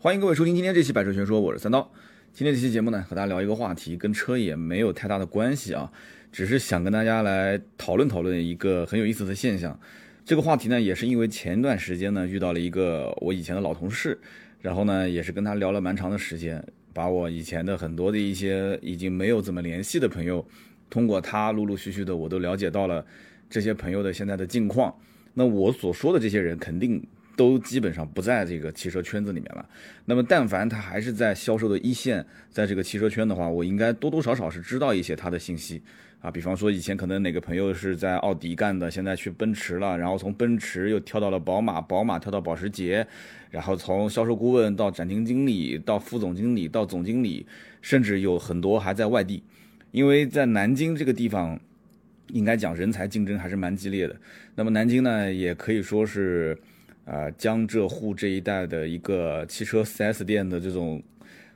欢迎各位收听今天这期《百车全说》，我是三刀。今天这期节目呢，和大家聊一个话题，跟车也没有太大的关系啊，只是想跟大家来讨论讨论一个很有意思的现象。这个话题呢，也是因为前段时间呢遇到了一个我以前的老同事，然后呢也是跟他聊了蛮长的时间，把我以前的很多的一些已经没有怎么联系的朋友，通过他陆陆续续的我都了解到了这些朋友的现在的近况。那我所说的这些人，肯定。都基本上不在这个汽车圈子里面了。那么，但凡他还是在销售的一线，在这个汽车圈的话，我应该多多少少是知道一些他的信息啊。比方说，以前可能哪个朋友是在奥迪干的，现在去奔驰了，然后从奔驰又跳到了宝马，宝马跳到保时捷，然后从销售顾问到展厅经理，到副总经理，到总经理，甚至有很多还在外地，因为在南京这个地方，应该讲人才竞争还是蛮激烈的。那么南京呢，也可以说是。啊，江浙沪这一带的一个汽车 4S 店的这种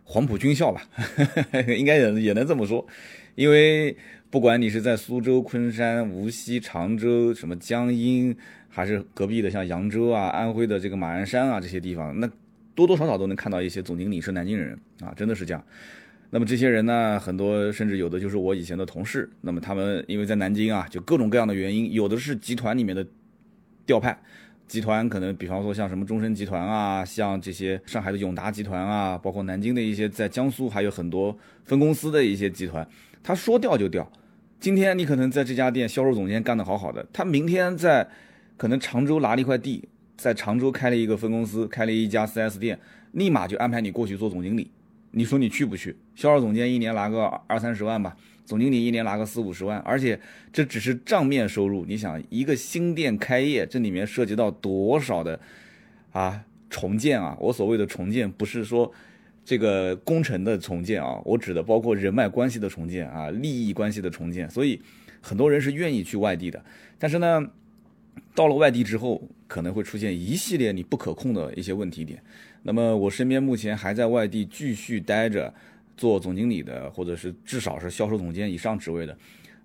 黄埔军校吧，应该也也能这么说，因为不管你是在苏州、昆山、无锡、常州，什么江阴，还是隔壁的像扬州啊、安徽的这个马鞍山啊这些地方，那多多少少都能看到一些总经理是南京人啊，真的是这样。那么这些人呢，很多甚至有的就是我以前的同事，那么他们因为在南京啊，就各种各样的原因，有的是集团里面的调派。集团可能，比方说像什么中升集团啊，像这些上海的永达集团啊，包括南京的一些在江苏还有很多分公司的一些集团，他说调就调。今天你可能在这家店销售总监干得好好的，他明天在可能常州拿了一块地，在常州开了一个分公司，开了一家 4S 店，立马就安排你过去做总经理。你说你去不去？销售总监一年拿个二三十万吧。总经理一年拿个四五十万，而且这只是账面收入。你想，一个新店开业，这里面涉及到多少的啊重建啊？我所谓的重建，不是说这个工程的重建啊，我指的包括人脉关系的重建啊，利益关系的重建。所以很多人是愿意去外地的，但是呢，到了外地之后，可能会出现一系列你不可控的一些问题点。那么我身边目前还在外地继续待着。做总经理的，或者是至少是销售总监以上职位的，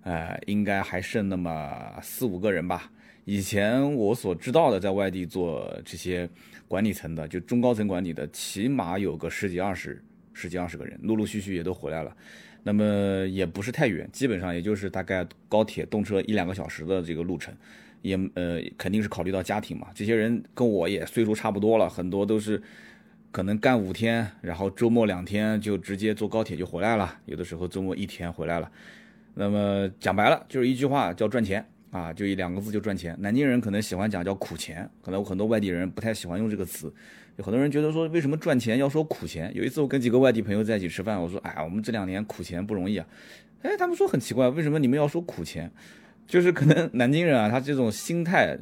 呃，应该还剩那么四五个人吧。以前我所知道的，在外地做这些管理层的，就中高层管理的，起码有个十几二十、十几二十个人，陆陆续续也都回来了。那么也不是太远，基本上也就是大概高铁动车一两个小时的这个路程，也呃肯定是考虑到家庭嘛。这些人跟我也岁数差不多了，很多都是。可能干五天，然后周末两天就直接坐高铁就回来了。有的时候周末一天回来了。那么讲白了就是一句话叫赚钱啊，就一两个字就赚钱。南京人可能喜欢讲叫苦钱，可能很多外地人不太喜欢用这个词。有很多人觉得说为什么赚钱要说苦钱？有一次我跟几个外地朋友在一起吃饭，我说哎呀，我们这两年苦钱不容易啊。哎，他们说很奇怪，为什么你们要说苦钱？就是可能南京人啊，他这种心态。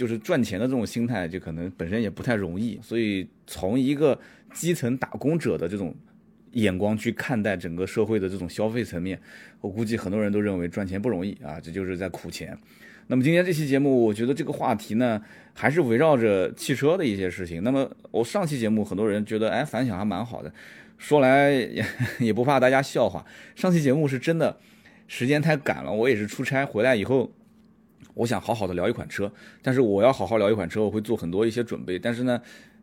就是赚钱的这种心态，就可能本身也不太容易，所以从一个基层打工者的这种眼光去看待整个社会的这种消费层面，我估计很多人都认为赚钱不容易啊，这就是在苦钱。那么今天这期节目，我觉得这个话题呢，还是围绕着汽车的一些事情。那么我上期节目很多人觉得，哎，反响还蛮好的，说来也 也不怕大家笑话，上期节目是真的时间太赶了，我也是出差回来以后。我想好好的聊一款车，但是我要好好聊一款车，我会做很多一些准备。但是呢，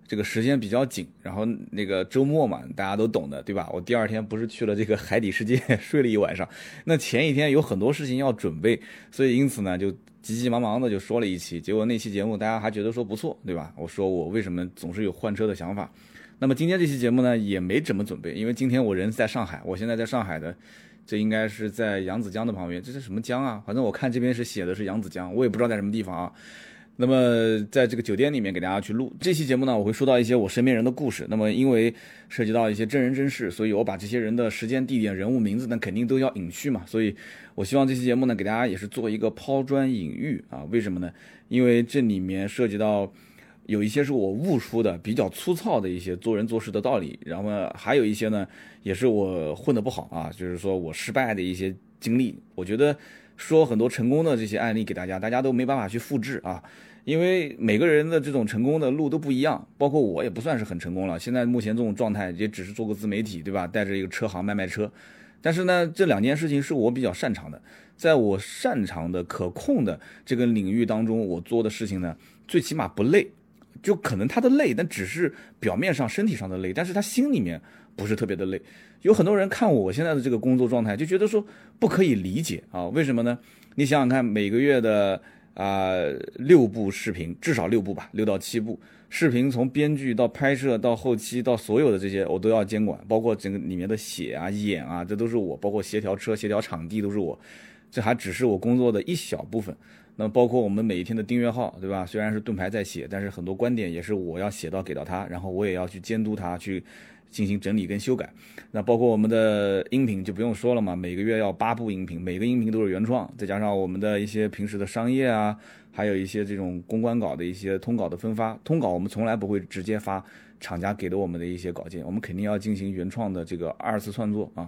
这个时间比较紧，然后那个周末嘛，大家都懂的，对吧？我第二天不是去了这个海底世界 睡了一晚上，那前一天有很多事情要准备，所以因此呢，就急急忙忙的就说了一期。结果那期节目大家还觉得说不错，对吧？我说我为什么总是有换车的想法？那么今天这期节目呢，也没怎么准备，因为今天我人在上海，我现在在上海的。这应该是在扬子江的旁边，这是什么江啊？反正我看这边是写的是扬子江，我也不知道在什么地方啊。那么在这个酒店里面给大家去录这期节目呢，我会说到一些我身边人的故事。那么因为涉及到一些真人真事，所以我把这些人的时间、地点、人物名字呢，肯定都要隐去嘛。所以我希望这期节目呢，给大家也是做一个抛砖引玉啊。为什么呢？因为这里面涉及到。有一些是我悟出的比较粗糙的一些做人做事的道理，然后还有一些呢，也是我混得不好啊，就是说我失败的一些经历。我觉得说很多成功的这些案例给大家，大家都没办法去复制啊，因为每个人的这种成功的路都不一样，包括我也不算是很成功了。现在目前这种状态也只是做个自媒体，对吧？带着一个车行卖卖车。但是呢，这两件事情是我比较擅长的，在我擅长的可控的这个领域当中，我做的事情呢，最起码不累。就可能他的累，但只是表面上身体上的累，但是他心里面不是特别的累。有很多人看我现在的这个工作状态，就觉得说不可以理解啊，为什么呢？你想想看，每个月的啊六部视频，至少六部吧，六到七部视频，从编剧到拍摄到后期到所有的这些，我都要监管，包括整个里面的写啊、演啊，这都是我，包括协调车、协调场地都是我，这还只是我工作的一小部分。那包括我们每一天的订阅号，对吧？虽然是盾牌在写，但是很多观点也是我要写到给到他，然后我也要去监督他去进行整理跟修改。那包括我们的音频就不用说了嘛，每个月要八部音频，每个音频都是原创，再加上我们的一些平时的商业啊，还有一些这种公关稿的一些通稿的分发。通稿我们从来不会直接发厂家给的我们的一些稿件，我们肯定要进行原创的这个二次创作啊，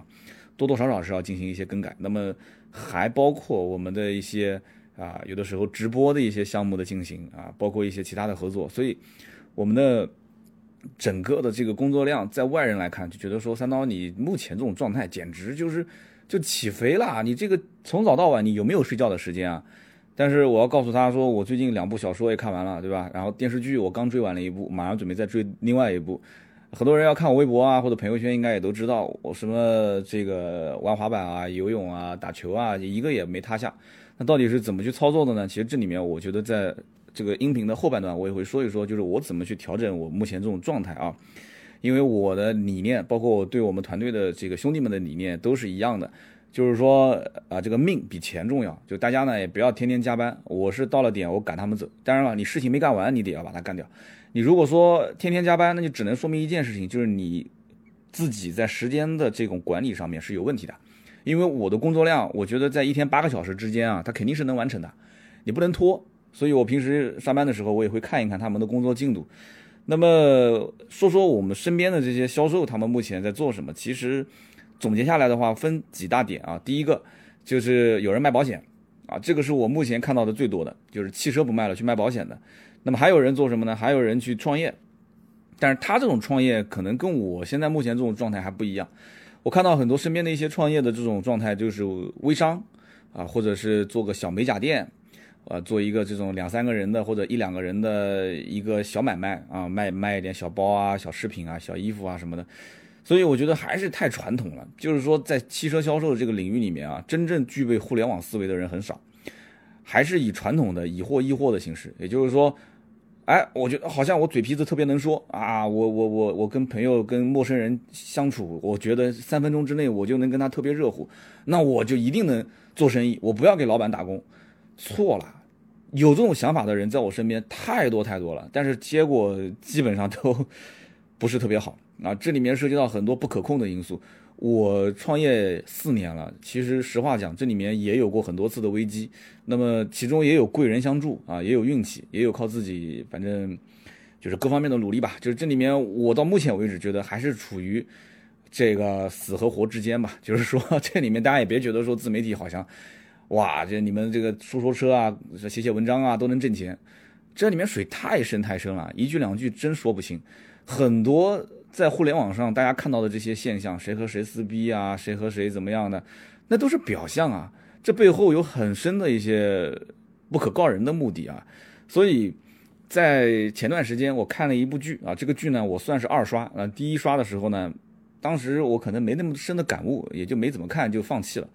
多多少少是要进行一些更改。那么还包括我们的一些。啊，有的时候直播的一些项目的进行啊，包括一些其他的合作，所以我们的整个的这个工作量，在外人来看就觉得说，三刀你目前这种状态简直就是就起飞了，你这个从早到晚你有没有睡觉的时间啊？但是我要告诉他说，我最近两部小说也看完了，对吧？然后电视剧我刚追完了一部，马上准备再追另外一部。很多人要看我微博啊或者朋友圈，应该也都知道我什么这个玩滑板啊、游泳啊、打球啊，一个也没塌下。那到底是怎么去操作的呢？其实这里面我觉得，在这个音频的后半段，我也会说一说，就是我怎么去调整我目前这种状态啊。因为我的理念，包括我对我们团队的这个兄弟们的理念都是一样的，就是说啊，这个命比钱重要。就大家呢也不要天天加班，我是到了点我赶他们走。当然了，你事情没干完，你得要把它干掉。你如果说天天加班，那就只能说明一件事情，就是你自己在时间的这种管理上面是有问题的。因为我的工作量，我觉得在一天八个小时之间啊，他肯定是能完成的，你不能拖。所以我平时上班的时候，我也会看一看他们的工作进度。那么说说我们身边的这些销售，他们目前在做什么？其实总结下来的话，分几大点啊。第一个就是有人卖保险啊，这个是我目前看到的最多的，就是汽车不卖了去卖保险的。那么还有人做什么呢？还有人去创业，但是他这种创业可能跟我现在目前这种状态还不一样。我看到很多身边的一些创业的这种状态，就是微商，啊，或者是做个小美甲店，啊，做一个这种两三个人的或者一两个人的一个小买卖啊，卖卖一点小包啊、小饰品啊、小衣服啊什么的。所以我觉得还是太传统了，就是说在汽车销售的这个领域里面啊，真正具备互联网思维的人很少，还是以传统的以货易货的形式，也就是说。哎，我觉得好像我嘴皮子特别能说啊，我我我我跟朋友跟陌生人相处，我觉得三分钟之内我就能跟他特别热乎，那我就一定能做生意，我不要给老板打工。错了，有这种想法的人在我身边太多太多了，但是结果基本上都不是特别好啊，这里面涉及到很多不可控的因素。我创业四年了，其实实话讲，这里面也有过很多次的危机，那么其中也有贵人相助啊，也有运气，也有靠自己，反正就是各方面的努力吧。就是这里面，我到目前为止觉得还是处于这个死和活之间吧。就是说，这里面大家也别觉得说自媒体好像，哇，这你们这个说说车啊，写写文章啊都能挣钱，这里面水太深太深了，一句两句真说不清，很多。在互联网上，大家看到的这些现象，谁和谁撕逼啊，谁和谁怎么样的，那都是表象啊。这背后有很深的一些不可告人的目的啊。所以在前段时间，我看了一部剧啊，这个剧呢，我算是二刷啊。第一刷的时候呢，当时我可能没那么深的感悟，也就没怎么看就放弃了。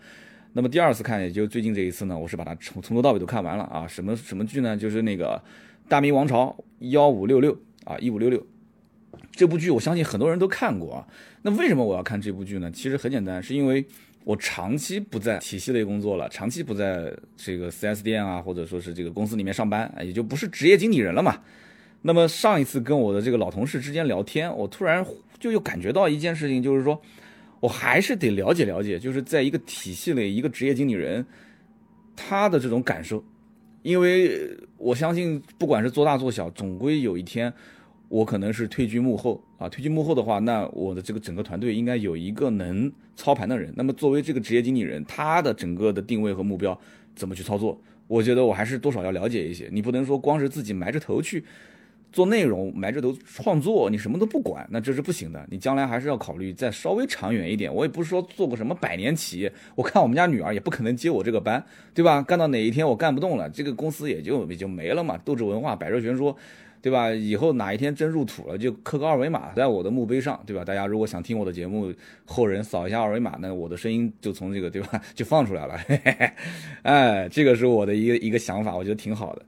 那么第二次看，也就最近这一次呢，我是把它从从头到尾都看完了啊。什么什么剧呢？就是那个《大明王朝幺五六六》啊，一五六六。这部剧我相信很多人都看过啊，那为什么我要看这部剧呢？其实很简单，是因为我长期不在体系类工作了，长期不在这个 4S 店啊，或者说是这个公司里面上班，也就不是职业经理人了嘛。那么上一次跟我的这个老同事之间聊天，我突然就又感觉到一件事情，就是说我还是得了解了解，就是在一个体系内一个职业经理人他的这种感受，因为我相信不管是做大做小，总归有一天。我可能是退居幕后啊，退居幕后的话，那我的这个整个团队应该有一个能操盘的人。那么作为这个职业经理人，他的整个的定位和目标怎么去操作？我觉得我还是多少要了解一些。你不能说光是自己埋着头去做内容，埋着头创作，你什么都不管，那这是不行的。你将来还是要考虑再稍微长远一点。我也不是说做个什么百年企业，我看我们家女儿也不可能接我这个班，对吧？干到哪一天我干不动了，这个公司也就也就没了嘛。斗志文化，百热全说。对吧？以后哪一天真入土了，就刻个二维码在我的墓碑上，对吧？大家如果想听我的节目，后人扫一下二维码，那我的声音就从这个，对吧？就放出来了。哎，这个是我的一个一个想法，我觉得挺好的。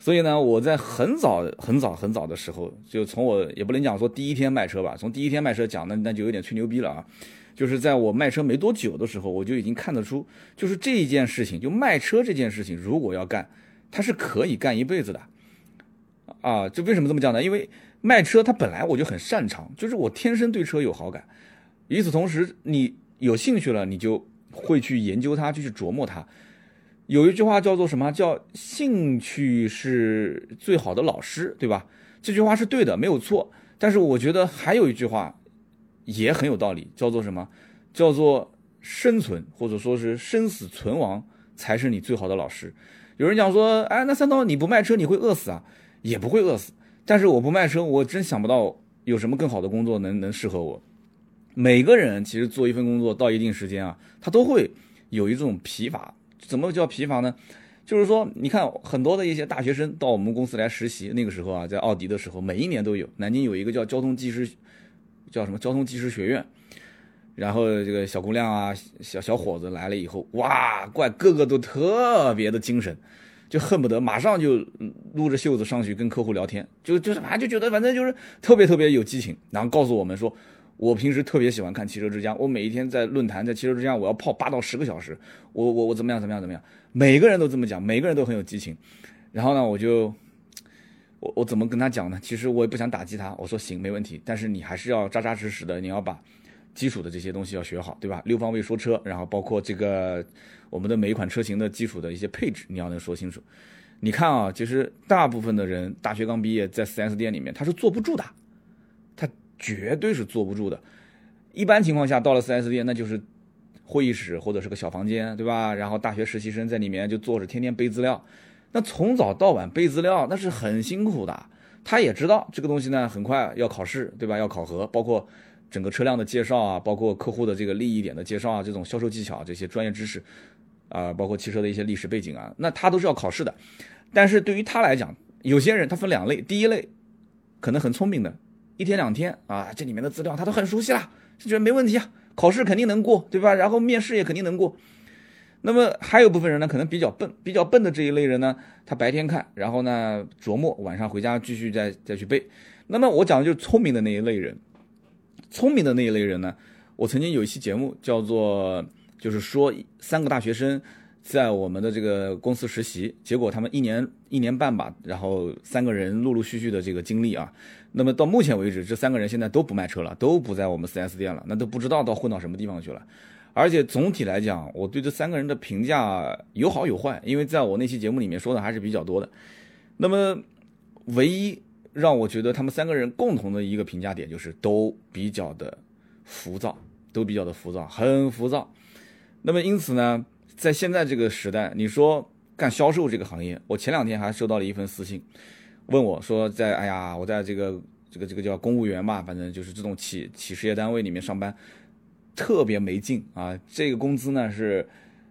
所以呢，我在很早很早很早的时候，就从我也不能讲说第一天卖车吧，从第一天卖车讲，那那就有点吹牛逼了啊。就是在我卖车没多久的时候，我就已经看得出，就是这一件事情，就卖车这件事情，如果要干，它是可以干一辈子的。啊，就为什么这么讲呢？因为卖车它本来我就很擅长，就是我天生对车有好感。与此同时，你有兴趣了，你就会去研究它，就去琢磨它。有一句话叫做什么？叫兴趣是最好的老师，对吧？这句话是对的，没有错。但是我觉得还有一句话也很有道理，叫做什么？叫做生存或者说是生死存亡才是你最好的老师。有人讲说，哎，那三刀你不卖车你会饿死啊？也不会饿死，但是我不卖车，我真想不到有什么更好的工作能能适合我。每个人其实做一份工作到一定时间啊，他都会有一种疲乏。怎么叫疲乏呢？就是说，你看很多的一些大学生到我们公司来实习，那个时候啊，在奥迪的时候，每一年都有。南京有一个叫交通技师，叫什么交通技师学院，然后这个小姑娘啊，小小伙子来了以后，哇，怪个个都特别的精神。就恨不得马上就撸着袖子上去跟客户聊天，就就是反正就觉得反正就是特别特别有激情，然后告诉我们说，我平时特别喜欢看汽车之家，我每一天在论坛在汽车之家我要泡八到十个小时，我我我怎么样怎么样怎么样，每个人都这么讲，每个人都很有激情，然后呢我就我我怎么跟他讲呢？其实我也不想打击他，我说行没问题，但是你还是要扎扎实实的，你要把基础的这些东西要学好，对吧？六方位说车，然后包括这个。我们的每一款车型的基础的一些配置，你要能说清楚。你看啊，其实大部分的人大学刚毕业，在 4S 店里面他是坐不住的，他绝对是坐不住的。一般情况下，到了 4S 店，那就是会议室或者是个小房间，对吧？然后大学实习生在里面就坐着，天天背资料。那从早到晚背资料，那是很辛苦的。他也知道这个东西呢，很快要考试，对吧？要考核，包括整个车辆的介绍啊，包括客户的这个利益点的介绍啊，这种销售技巧这些专业知识。啊，包括汽车的一些历史背景啊，那他都是要考试的。但是对于他来讲，有些人他分两类，第一类可能很聪明的，一天两天啊，这里面的资料他都很熟悉了，就觉得没问题啊，考试肯定能过，对吧？然后面试也肯定能过。那么还有部分人呢，可能比较笨，比较笨的这一类人呢，他白天看，然后呢琢磨，晚上回家继续再再去背。那么我讲的就是聪明的那一类人，聪明的那一类人呢，我曾经有一期节目叫做。就是说，三个大学生在我们的这个公司实习，结果他们一年一年半吧，然后三个人陆陆续续的这个经历啊，那么到目前为止，这三个人现在都不卖车了，都不在我们 4S 店了，那都不知道到混到什么地方去了。而且总体来讲，我对这三个人的评价有好有坏，因为在我那期节目里面说的还是比较多的。那么唯一让我觉得他们三个人共同的一个评价点就是都比较的浮躁，都比较的浮躁，很浮躁。那么因此呢，在现在这个时代，你说干销售这个行业，我前两天还收到了一份私信，问我说，在哎呀，我在这个这个这个叫公务员吧，反正就是这种企企事业单位里面上班，特别没劲啊，这个工资呢是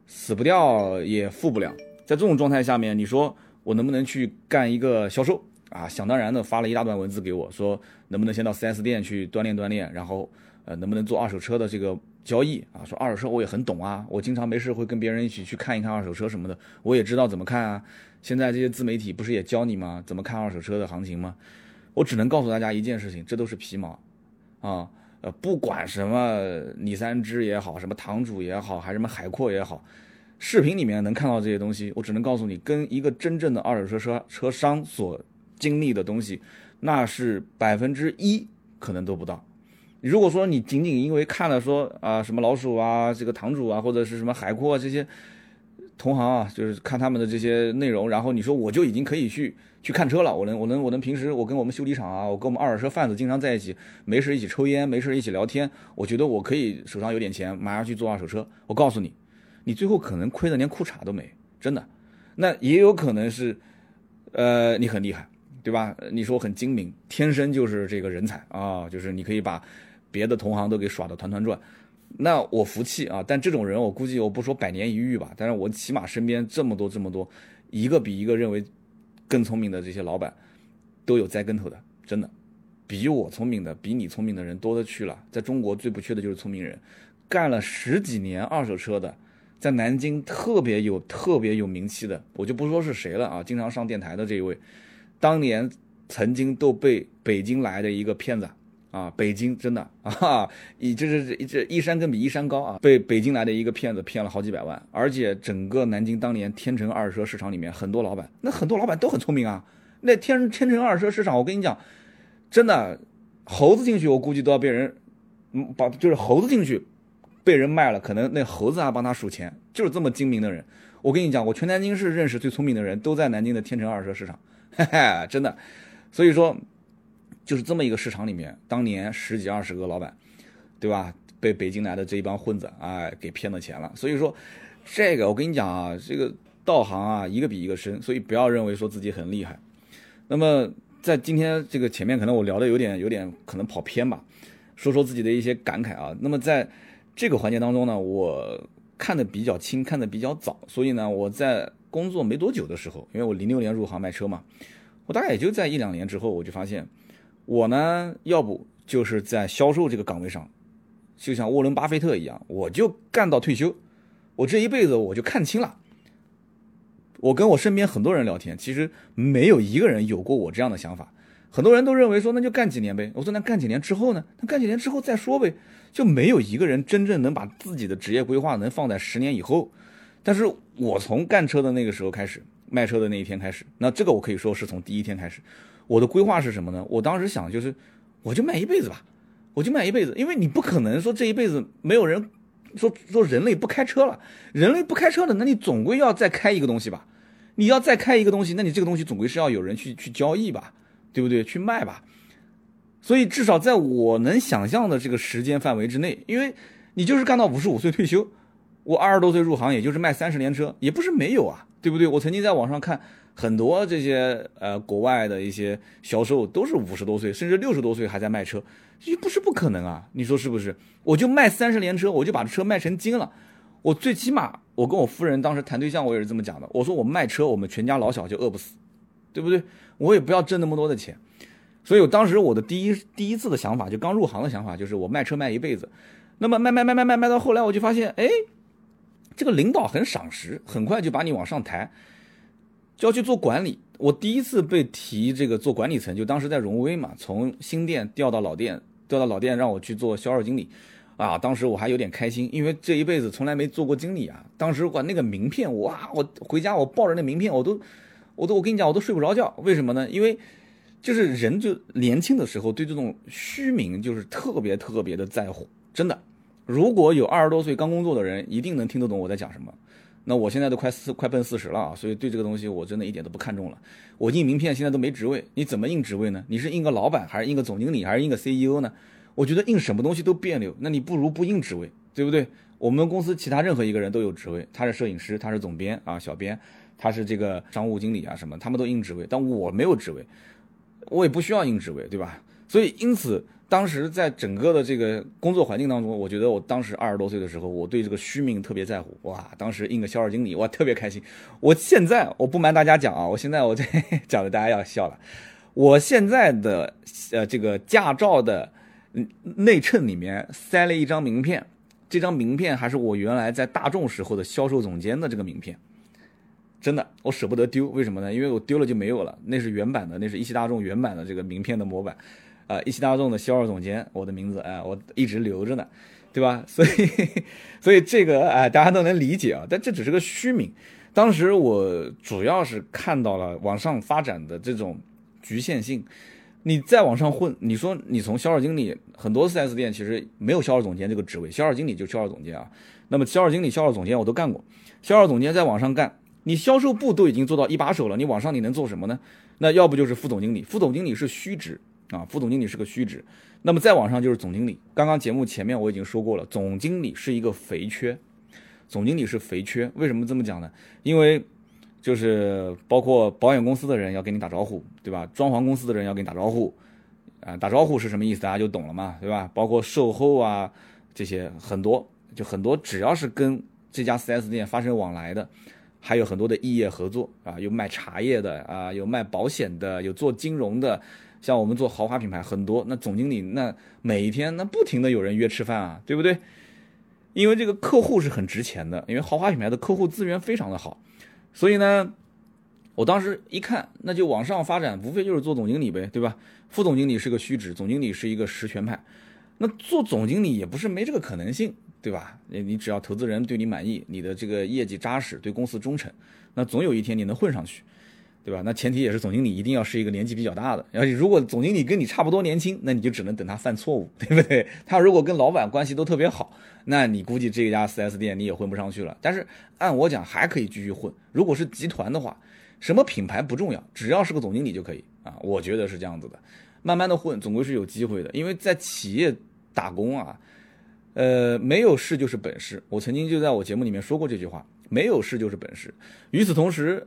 死不掉也富不了，在这种状态下面，你说我能不能去干一个销售啊？想当然的发了一大段文字给我说，能不能先到 4S 店去锻炼锻炼，然后呃，能不能做二手车的这个。交易啊，说二手车我也很懂啊，我经常没事会跟别人一起去看一看二手车什么的，我也知道怎么看啊。现在这些自媒体不是也教你吗？怎么看二手车的行情吗？我只能告诉大家一件事情，这都是皮毛啊。呃，不管什么李三枝也好，什么堂主也好，还是什么海阔也好，视频里面能看到这些东西，我只能告诉你，跟一个真正的二手车车车商所经历的东西，那是百分之一可能都不到。如果说你仅仅因为看了说啊什么老鼠啊这个堂主啊或者是什么海阔这些同行啊，就是看他们的这些内容，然后你说我就已经可以去去看车了，我能我能我能平时我跟我们修理厂啊，我跟我们二手车贩子经常在一起，没事一起抽烟，没事一起聊天，我觉得我可以手上有点钱，马上去做二手车。我告诉你，你最后可能亏的连裤衩都没，真的。那也有可能是，呃，你很厉害，对吧？你说很精明，天生就是这个人才啊，就是你可以把。别的同行都给耍得团团转，那我服气啊！但这种人，我估计我不说百年一遇吧，但是我起码身边这么多这么多，一个比一个认为更聪明的这些老板，都有栽跟头的，真的，比我聪明的，比你聪明的人多的去了。在中国最不缺的就是聪明人，干了十几年二手车的，在南京特别有特别有名气的，我就不说是谁了啊，经常上电台的这一位，当年曾经都被北京来的一个骗子。啊，北京真的 啊，以这是这一山更比一山高啊！被北京来的一个骗子骗了好几百万，而且整个南京当年天成二手车市场里面很多老板，那很多老板都很聪明啊。那天天成二手车市场，我跟你讲，真的，猴子进去我估计都要被人，嗯，把就是猴子进去被人卖了，可能那猴子还帮他数钱，就是这么精明的人。我跟你讲，我全南京市认识最聪明的人都在南京的天成二手车市场，嘿嘿，真的，所以说。就是这么一个市场里面，当年十几二十个老板，对吧？被北京来的这一帮混子哎给骗了钱了。所以说，这个我跟你讲啊，这个道行啊一个比一个深，所以不要认为说自己很厉害。那么在今天这个前面，可能我聊的有点有点可能跑偏吧，说说自己的一些感慨啊。那么在这个环节当中呢，我看的比较轻，看的比较早，所以呢，我在工作没多久的时候，因为我零六年入行卖车嘛，我大概也就在一两年之后，我就发现。我呢，要不就是在销售这个岗位上，就像沃伦巴菲特一样，我就干到退休。我这一辈子我就看清了。我跟我身边很多人聊天，其实没有一个人有过我这样的想法。很多人都认为说，那就干几年呗。我说那干几年之后呢？那干几年之后再说呗。就没有一个人真正能把自己的职业规划能放在十年以后。但是我从干车的那个时候开始，卖车的那一天开始，那这个我可以说是从第一天开始。我的规划是什么呢？我当时想就是，我就卖一辈子吧，我就卖一辈子，因为你不可能说这一辈子没有人说说人类不开车了，人类不开车了，那你总归要再开一个东西吧，你要再开一个东西，那你这个东西总归是要有人去去交易吧，对不对？去卖吧，所以至少在我能想象的这个时间范围之内，因为你就是干到五十五岁退休，我二十多岁入行，也就是卖三十年车，也不是没有啊，对不对？我曾经在网上看。很多这些呃国外的一些销售都是五十多岁甚至六十多岁还在卖车，也不是不可能啊，你说是不是？我就卖三十年车，我就把车卖成精了。我最起码，我跟我夫人当时谈对象，我也是这么讲的。我说我卖车，我们全家老小就饿不死，对不对？我也不要挣那么多的钱。所以我当时我的第一第一次的想法，就刚入行的想法，就是我卖车卖一辈子。那么卖卖卖卖卖卖到后来，我就发现，哎，这个领导很赏识，很快就把你往上抬。就要去做管理。我第一次被提这个做管理层，就当时在荣威嘛，从新店调到老店，调到老店让我去做销售经理，啊，当时我还有点开心，因为这一辈子从来没做过经理啊。当时我那个名片，哇，我回家我抱着那名片，我都，我都，我跟你讲，我都睡不着觉。为什么呢？因为就是人就年轻的时候对这种虚名就是特别特别的在乎，真的。如果有二十多岁刚工作的人，一定能听得懂我在讲什么。那我现在都快四快奔四十了啊，所以对这个东西我真的一点都不看重了。我印名片现在都没职位，你怎么印职位呢？你是印个老板，还是印个总经理，还是印个 CEO 呢？我觉得印什么东西都别扭，那你不如不印职位，对不对？我们公司其他任何一个人都有职位，他是摄影师，他是总编啊，小编，他是这个商务经理啊什么，他们都印职位，但我没有职位，我也不需要印职位，对吧？所以因此。当时在整个的这个工作环境当中，我觉得我当时二十多岁的时候，我对这个虚名特别在乎。哇，当时印个销售经理，哇，特别开心。我现在我不瞒大家讲啊，我现在我这 讲的大家要笑了。我现在的呃这个驾照的内衬里面塞了一张名片，这张名片还是我原来在大众时候的销售总监的这个名片。真的，我舍不得丢，为什么呢？因为我丢了就没有了，那是原版的，那是一汽大众原版的这个名片的模板。啊，一汽大众的销售总监，我的名字，哎，我一直留着呢，对吧？所以，所以这个，哎，大家都能理解啊。但这只是个虚名。当时我主要是看到了往上发展的这种局限性。你再往上混，你说你从销售经理，很多 4S 店其实没有销售总监这个职位，销售经理就销售总监啊。那么销售经理、销售总监我都干过，销售总监再往上干，你销售部都已经做到一把手了，你往上你能做什么呢？那要不就是副总经理，副总经理是虚职。啊，副总经理是个虚职，那么再往上就是总经理。刚刚节目前面我已经说过了，总经理是一个肥缺，总经理是肥缺。为什么这么讲呢？因为就是包括保险公司的人要跟你打招呼，对吧？装潢公司的人要跟你打招呼，啊，打招呼是什么意思？大家就懂了嘛，对吧？包括售后啊这些很多，就很多，只要是跟这家 4S 店发生往来的，还有很多的异业合作啊，有卖茶叶的啊，有卖保险的，有做金融的，像我们做豪华品牌很多，那总经理那每一天那不停的有人约吃饭啊，对不对？因为这个客户是很值钱的，因为豪华品牌的客户资源非常的好，所以呢，我当时一看，那就往上发展，无非就是做总经理呗，对吧？副总经理是个虚职，总经理是一个实权派，那做总经理也不是没这个可能性。对吧？你你只要投资人对你满意，你的这个业绩扎实，对公司忠诚，那总有一天你能混上去，对吧？那前提也是总经理一定要是一个年纪比较大的。而且如果总经理跟你差不多年轻，那你就只能等他犯错误，对不对？他如果跟老板关系都特别好，那你估计这家 4S 店你也混不上去了。但是按我讲还可以继续混。如果是集团的话，什么品牌不重要，只要是个总经理就可以啊。我觉得是这样子的，慢慢的混总归是有机会的，因为在企业打工啊。呃，没有事就是本事。我曾经就在我节目里面说过这句话：没有事就是本事。与此同时，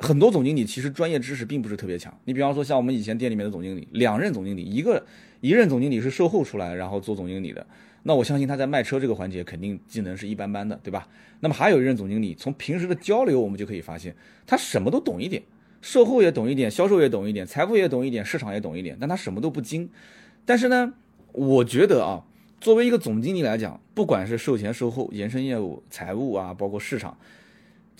很多总经理其实专业知识并不是特别强。你比方说，像我们以前店里面的总经理，两任总经理，一个一任总经理是售后出来，然后做总经理的。那我相信他在卖车这个环节肯定技能是一般般的，对吧？那么还有一任总经理，从平时的交流我们就可以发现，他什么都懂一点，售后也懂一点，销售也懂一点，财务也懂一点，市场也懂一点，但他什么都不精。但是呢，我觉得啊。作为一个总经理来讲，不管是售前、售后、延伸业务、财务啊，包括市场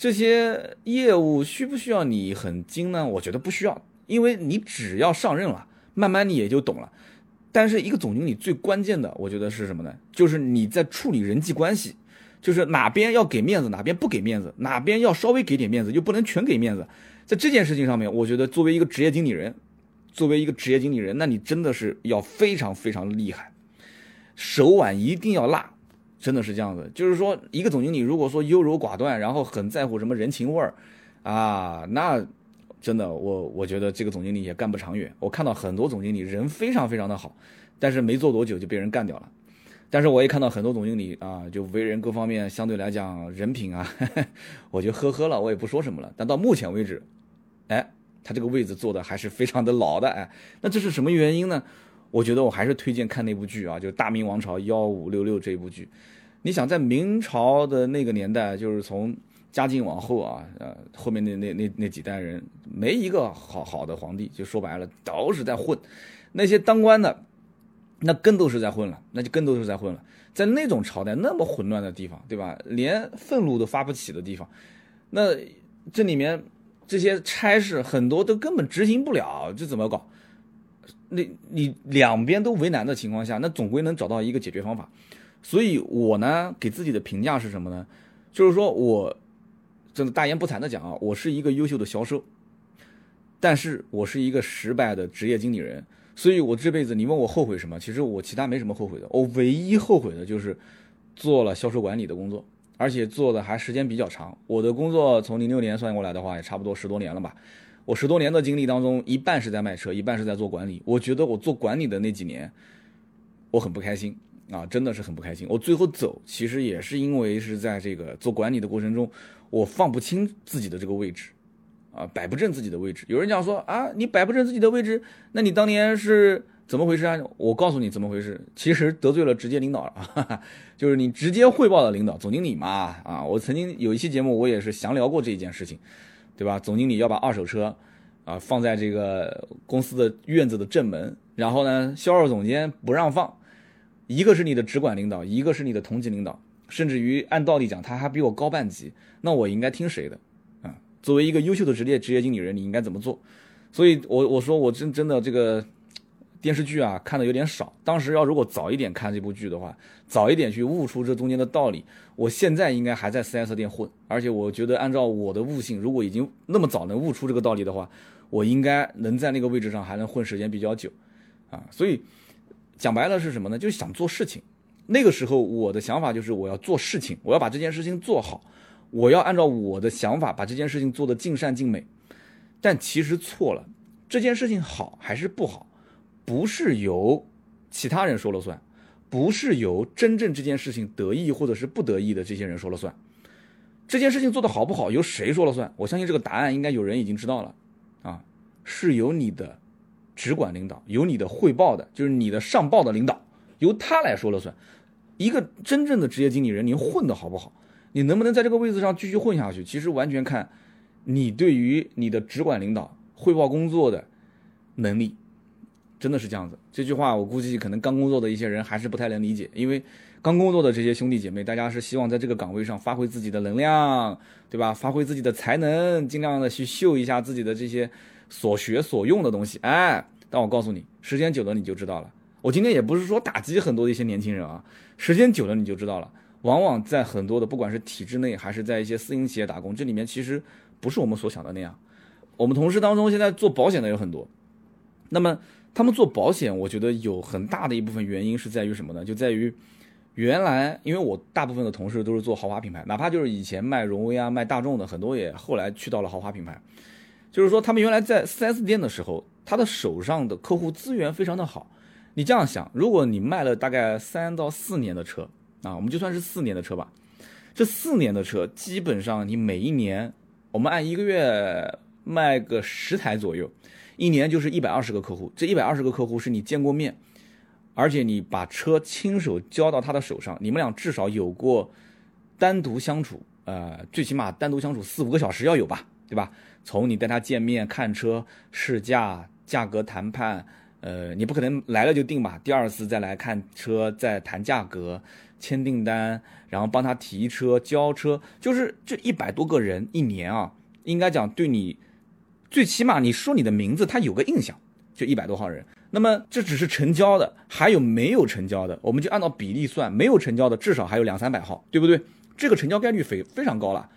这些业务，需不需要你很精呢？我觉得不需要，因为你只要上任了，慢慢你也就懂了。但是一个总经理最关键的，我觉得是什么呢？就是你在处理人际关系，就是哪边要给面子，哪边不给面子，哪边要稍微给点面子，又不能全给面子。在这件事情上面，我觉得作为一个职业经理人，作为一个职业经理人，那你真的是要非常非常厉害。手腕一定要辣，真的是这样子。就是说，一个总经理如果说优柔寡断，然后很在乎什么人情味儿，啊，那真的我我觉得这个总经理也干不长远。我看到很多总经理人非常非常的好，但是没做多久就被人干掉了。但是我也看到很多总经理啊，就为人各方面相对来讲人品啊，我就呵呵了，我也不说什么了。但到目前为止，哎，他这个位置坐的还是非常的牢的，哎，那这是什么原因呢？我觉得我还是推荐看那部剧啊，就《大明王朝幺五六六》这部剧。你想在明朝的那个年代，就是从嘉靖往后啊，呃，后面那那那那几代人，没一个好好的皇帝，就说白了都是在混。那些当官的，那更都是在混了，那就更都是在混了。在那种朝代那么混乱的地方，对吧？连愤怒都发不起的地方，那这里面这些差事很多都根本执行不了，这怎么搞？那你两边都为难的情况下，那总归能找到一个解决方法。所以我呢，给自己的评价是什么呢？就是说我真的大言不惭的讲啊，我是一个优秀的销售，但是我是一个失败的职业经理人。所以我这辈子，你问我后悔什么？其实我其他没什么后悔的。我唯一后悔的就是做了销售管理的工作，而且做的还时间比较长。我的工作从零六年算过来的话，也差不多十多年了吧。我十多年的经历当中，一半是在卖车，一半是在做管理。我觉得我做管理的那几年，我很不开心啊，真的是很不开心。我最后走，其实也是因为是在这个做管理的过程中，我放不清自己的这个位置，啊，摆不正自己的位置。有人讲说啊，你摆不正自己的位置，那你当年是怎么回事啊？我告诉你怎么回事，其实得罪了直接领导了，就是你直接汇报的领导，总经理嘛。啊，我曾经有一期节目，我也是详聊过这一件事情。对吧？总经理要把二手车，啊，放在这个公司的院子的正门，然后呢，销售总监不让放，一个是你的直管领导，一个是你的同级领导，甚至于按道理讲，他还比我高半级，那我应该听谁的？啊，作为一个优秀的职业职业经理人，你应该怎么做？所以，我我说我真真的这个。电视剧啊，看的有点少。当时要如果早一点看这部剧的话，早一点去悟出这中间的道理，我现在应该还在 4S 店混。而且我觉得，按照我的悟性，如果已经那么早能悟出这个道理的话，我应该能在那个位置上还能混时间比较久，啊。所以讲白了是什么呢？就是想做事情。那个时候我的想法就是我要做事情，我要把这件事情做好，我要按照我的想法把这件事情做得尽善尽美。但其实错了，这件事情好还是不好？不是由其他人说了算，不是由真正这件事情得意或者是不得意的这些人说了算。这件事情做得好不好，由谁说了算？我相信这个答案应该有人已经知道了，啊，是由你的直管领导，由你的汇报的，就是你的上报的领导，由他来说了算。一个真正的职业经理人，您混得好不好，你能不能在这个位置上继续混下去，其实完全看你对于你的直管领导汇报工作的能力，真的是这样子。这句话我估计可能刚工作的一些人还是不太能理解，因为刚工作的这些兄弟姐妹，大家是希望在这个岗位上发挥自己的能量，对吧？发挥自己的才能，尽量的去秀一下自己的这些所学所用的东西。哎，但我告诉你，时间久了你就知道了。我今天也不是说打击很多的一些年轻人啊，时间久了你就知道了。往往在很多的不管是体制内还是在一些私营企业打工，这里面其实不是我们所想的那样。我们同事当中现在做保险的有很多，那么他们做保险，我觉得有很大的一部分原因是在于什么呢？就在于原来因为我大部分的同事都是做豪华品牌，哪怕就是以前卖荣威啊、卖大众的，很多也后来去到了豪华品牌。就是说他们原来在 4S 店的时候，他的手上的客户资源非常的好。你这样想，如果你卖了大概三到四年的车啊，我们就算是四年的车吧，这四年的车基本上你每一年，我们按一个月卖个十台左右，一年就是一百二十个客户，这一百二十个客户是你见过面，而且你把车亲手交到他的手上，你们俩至少有过单独相处，呃，最起码单独相处四五个小时要有吧，对吧？从你带他见面、看车、试驾、价格谈判。呃，你不可能来了就定吧？第二次再来看车，再谈价格、签订单，然后帮他提车、交车，就是这一百多个人一年啊，应该讲对你，最起码你说你的名字，他有个印象，就一百多号人。那么这只是成交的，还有没有成交的？我们就按照比例算，没有成交的至少还有两三百号，对不对？这个成交概率非非常高了。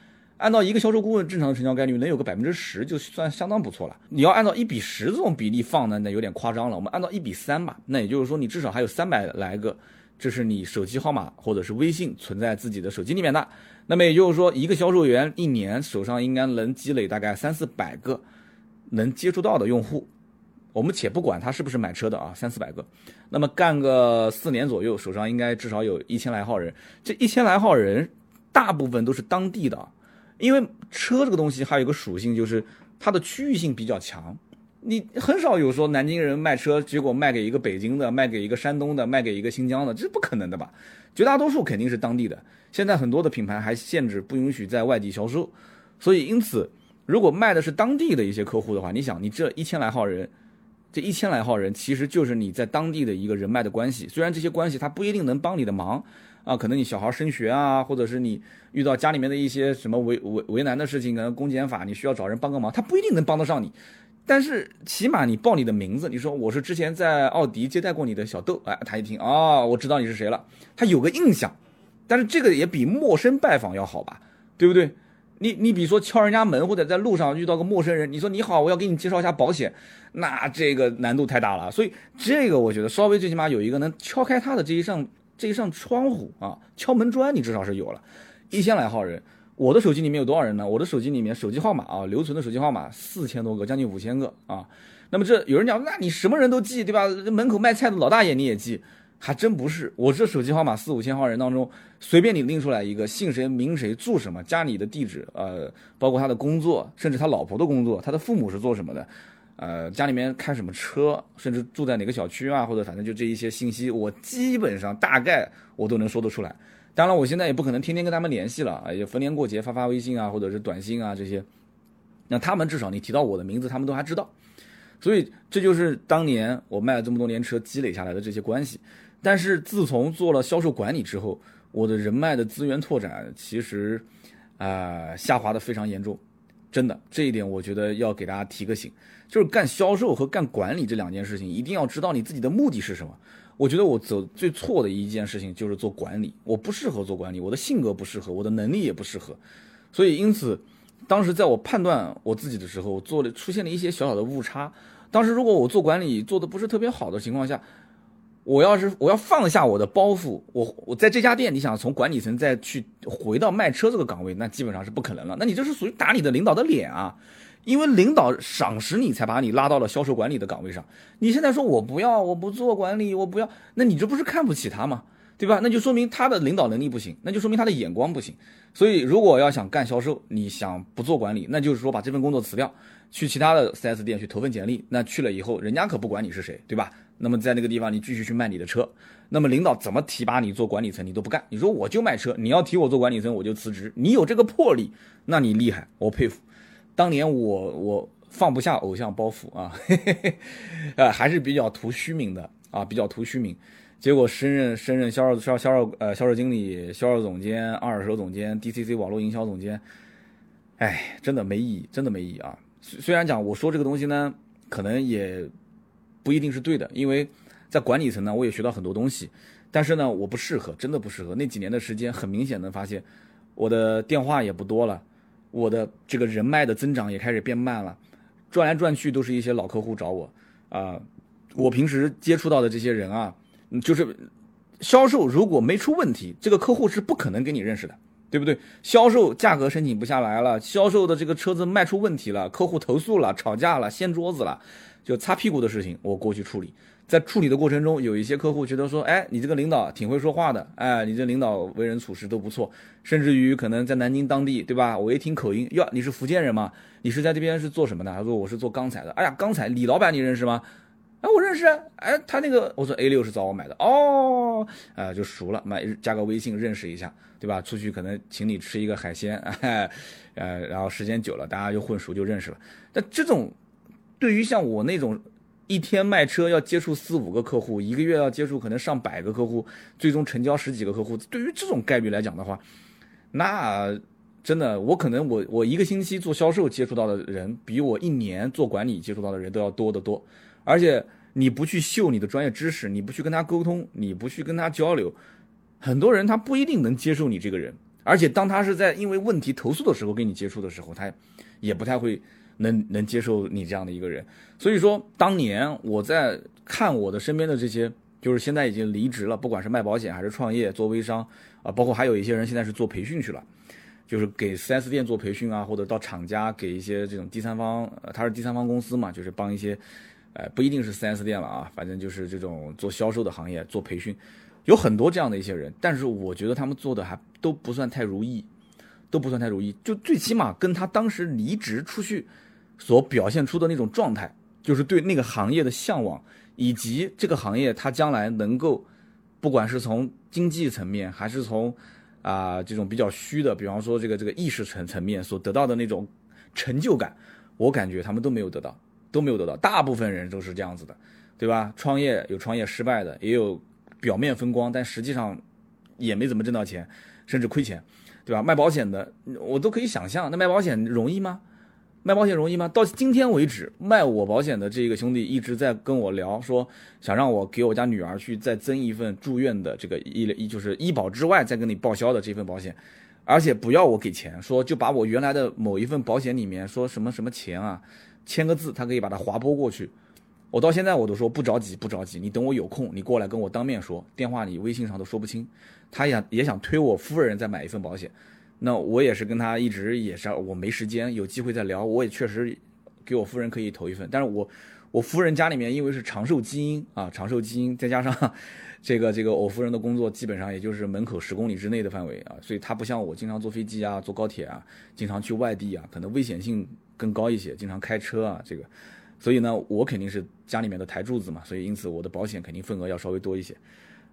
按照一个销售顾问正常的成交概率，能有个百分之十就算相当不错了。你要按照一比十这种比例放呢，那有点夸张了。我们按照一比三吧，那也就是说你至少还有三百来个，这是你手机号码或者是微信存在自己的手机里面的。那么也就是说，一个销售员一年手上应该能积累大概三四百个能接触到的用户。我们且不管他是不是买车的啊，三四百个，那么干个四年左右，手上应该至少有一千来号人。这一千来号人，大部分都是当地的。因为车这个东西还有一个属性，就是它的区域性比较强。你很少有说南京人卖车，结果卖给一个北京的，卖给一个山东的，卖给一个新疆的，这是不可能的吧？绝大多数肯定是当地的。现在很多的品牌还限制不允许在外地销售，所以因此，如果卖的是当地的一些客户的话，你想，你这一千来号人，这一千来号人其实就是你在当地的一个人脉的关系。虽然这些关系他不一定能帮你的忙。啊，可能你小孩升学啊，或者是你遇到家里面的一些什么为为为难的事情，可能公检法你需要找人帮个忙，他不一定能帮得上你，但是起码你报你的名字，你说我是之前在奥迪接待过你的小豆，哎，他一听啊，我知道你是谁了，他有个印象，但是这个也比陌生拜访要好吧，对不对？你你比如说敲人家门，或者在路上遇到个陌生人，你说你好，我要给你介绍一下保险，那这个难度太大了，所以这个我觉得稍微最起码有一个能敲开他的这一扇。这一扇窗户啊，敲门砖你至少是有了，一千来号人。我的手机里面有多少人呢？我的手机里面手机号码啊，留存的手机号码四千多个，将近五千个啊。那么这有人讲，那你什么人都记对吧？门口卖菜的老大爷你也记，还真不是。我这手机号码四五千号人当中，随便你拎出来一个，姓谁名谁住什么，家里的地址，呃，包括他的工作，甚至他老婆的工作，他的父母是做什么的。呃，家里面开什么车，甚至住在哪个小区啊，或者反正就这一些信息，我基本上大概我都能说得出来。当然，我现在也不可能天天跟他们联系了，也逢年过节发发微信啊，或者是短信啊这些。那他们至少你提到我的名字，他们都还知道。所以这就是当年我卖了这么多年车积累下来的这些关系。但是自从做了销售管理之后，我的人脉的资源拓展其实啊下滑的非常严重。真的，这一点我觉得要给大家提个醒，就是干销售和干管理这两件事情，一定要知道你自己的目的是什么。我觉得我走最错的一件事情就是做管理，我不适合做管理，我的性格不适合，我的能力也不适合。所以因此，当时在我判断我自己的时候，做了出现了一些小小的误差。当时如果我做管理做的不是特别好的情况下，我要是我要放下我的包袱，我我在这家店，你想从管理层再去回到卖车这个岗位，那基本上是不可能了。那你这是属于打你的领导的脸啊！因为领导赏识你，才把你拉到了销售管理的岗位上。你现在说我不要，我不做管理，我不要，那你这不是看不起他吗？对吧？那就说明他的领导能力不行，那就说明他的眼光不行。所以，如果要想干销售，你想不做管理，那就是说把这份工作辞掉，去其他的 4S 店去投份简历。那去了以后，人家可不管你是谁，对吧？那么在那个地方，你继续去卖你的车。那么领导怎么提拔你做管理层，你都不干。你说我就卖车，你要提我做管理层，我就辞职。你有这个魄力，那你厉害，我佩服。当年我我放不下偶像包袱啊，呃，还是比较图虚名的啊，比较图虚名。结果升任升任销售销销售呃销售经理、销售总监、二手总监、DCC 网络营销总监，哎，真的没意义，真的没意义啊。虽然讲我说这个东西呢，可能也不一定是对的，因为在管理层呢，我也学到很多东西，但是呢，我不适合，真的不适合。那几年的时间，很明显的发现，我的电话也不多了，我的这个人脉的增长也开始变慢了，转来转去都是一些老客户找我啊。我平时接触到的这些人啊。就是销售如果没出问题，这个客户是不可能跟你认识的，对不对？销售价格申请不下来了，销售的这个车子卖出问题了，客户投诉了，吵架了，掀桌子了，就擦屁股的事情，我过去处理。在处理的过程中，有一些客户觉得说，哎，你这个领导挺会说话的，哎，你这领导为人处事都不错，甚至于可能在南京当地，对吧？我一听口音，哟，你是福建人吗？你是在这边是做什么的？他说我是做钢材的。哎呀，钢材，李老板你认识吗？哎，我认识，哎，他那个，我说 A 六是找我买的，哦，呃，就熟了，买加个微信认识一下，对吧？出去可能请你吃一个海鲜，哎，呃，然后时间久了，大家就混熟就认识了。但这种，对于像我那种一天卖车要接触四五个客户，一个月要接触可能上百个客户，最终成交十几个客户，对于这种概率来讲的话，那真的，我可能我我一个星期做销售接触到的人，比我一年做管理接触到的人都要多得多。而且你不去秀你的专业知识，你不去跟他沟通，你不去跟他交流，很多人他不一定能接受你这个人。而且当他是在因为问题投诉的时候跟你接触的时候，他也不太会能能接受你这样的一个人。所以说，当年我在看我的身边的这些，就是现在已经离职了，不管是卖保险还是创业做微商啊，包括还有一些人现在是做培训去了，就是给 4S 店做培训啊，或者到厂家给一些这种第三方，呃，他是第三方公司嘛，就是帮一些。呃，不一定是 4S 店了啊，反正就是这种做销售的行业，做培训，有很多这样的一些人，但是我觉得他们做的还都不算太如意，都不算太如意。就最起码跟他当时离职出去所表现出的那种状态，就是对那个行业的向往，以及这个行业它将来能够，不管是从经济层面，还是从啊这种比较虚的，比方说这个这个意识层层面所得到的那种成就感，我感觉他们都没有得到。都没有得到，大部分人都是这样子的，对吧？创业有创业失败的，也有表面风光，但实际上也没怎么挣到钱，甚至亏钱，对吧？卖保险的，我都可以想象，那卖保险容易吗？卖保险容易吗？到今天为止，卖我保险的这个兄弟一直在跟我聊，说想让我给我家女儿去再增一份住院的这个医疗，就是医保之外再跟你报销的这份保险，而且不要我给钱，说就把我原来的某一份保险里面说什么什么钱啊。签个字，他可以把它划拨过去。我到现在我都说不着急，不着急，你等我有空，你过来跟我当面说，电话里、微信上都说不清。他也也想推我夫人再买一份保险，那我也是跟他一直也是我没时间，有机会再聊。我也确实给我夫人可以投一份，但是我我夫人家里面因为是长寿基因啊，长寿基因再加上这个这个我夫人的工作基本上也就是门口十公里之内的范围啊，所以他不像我经常坐飞机啊、坐高铁啊，经常去外地啊，可能危险性。更高一些，经常开车啊，这个，所以呢，我肯定是家里面的台柱子嘛，所以因此我的保险肯定份额要稍微多一些。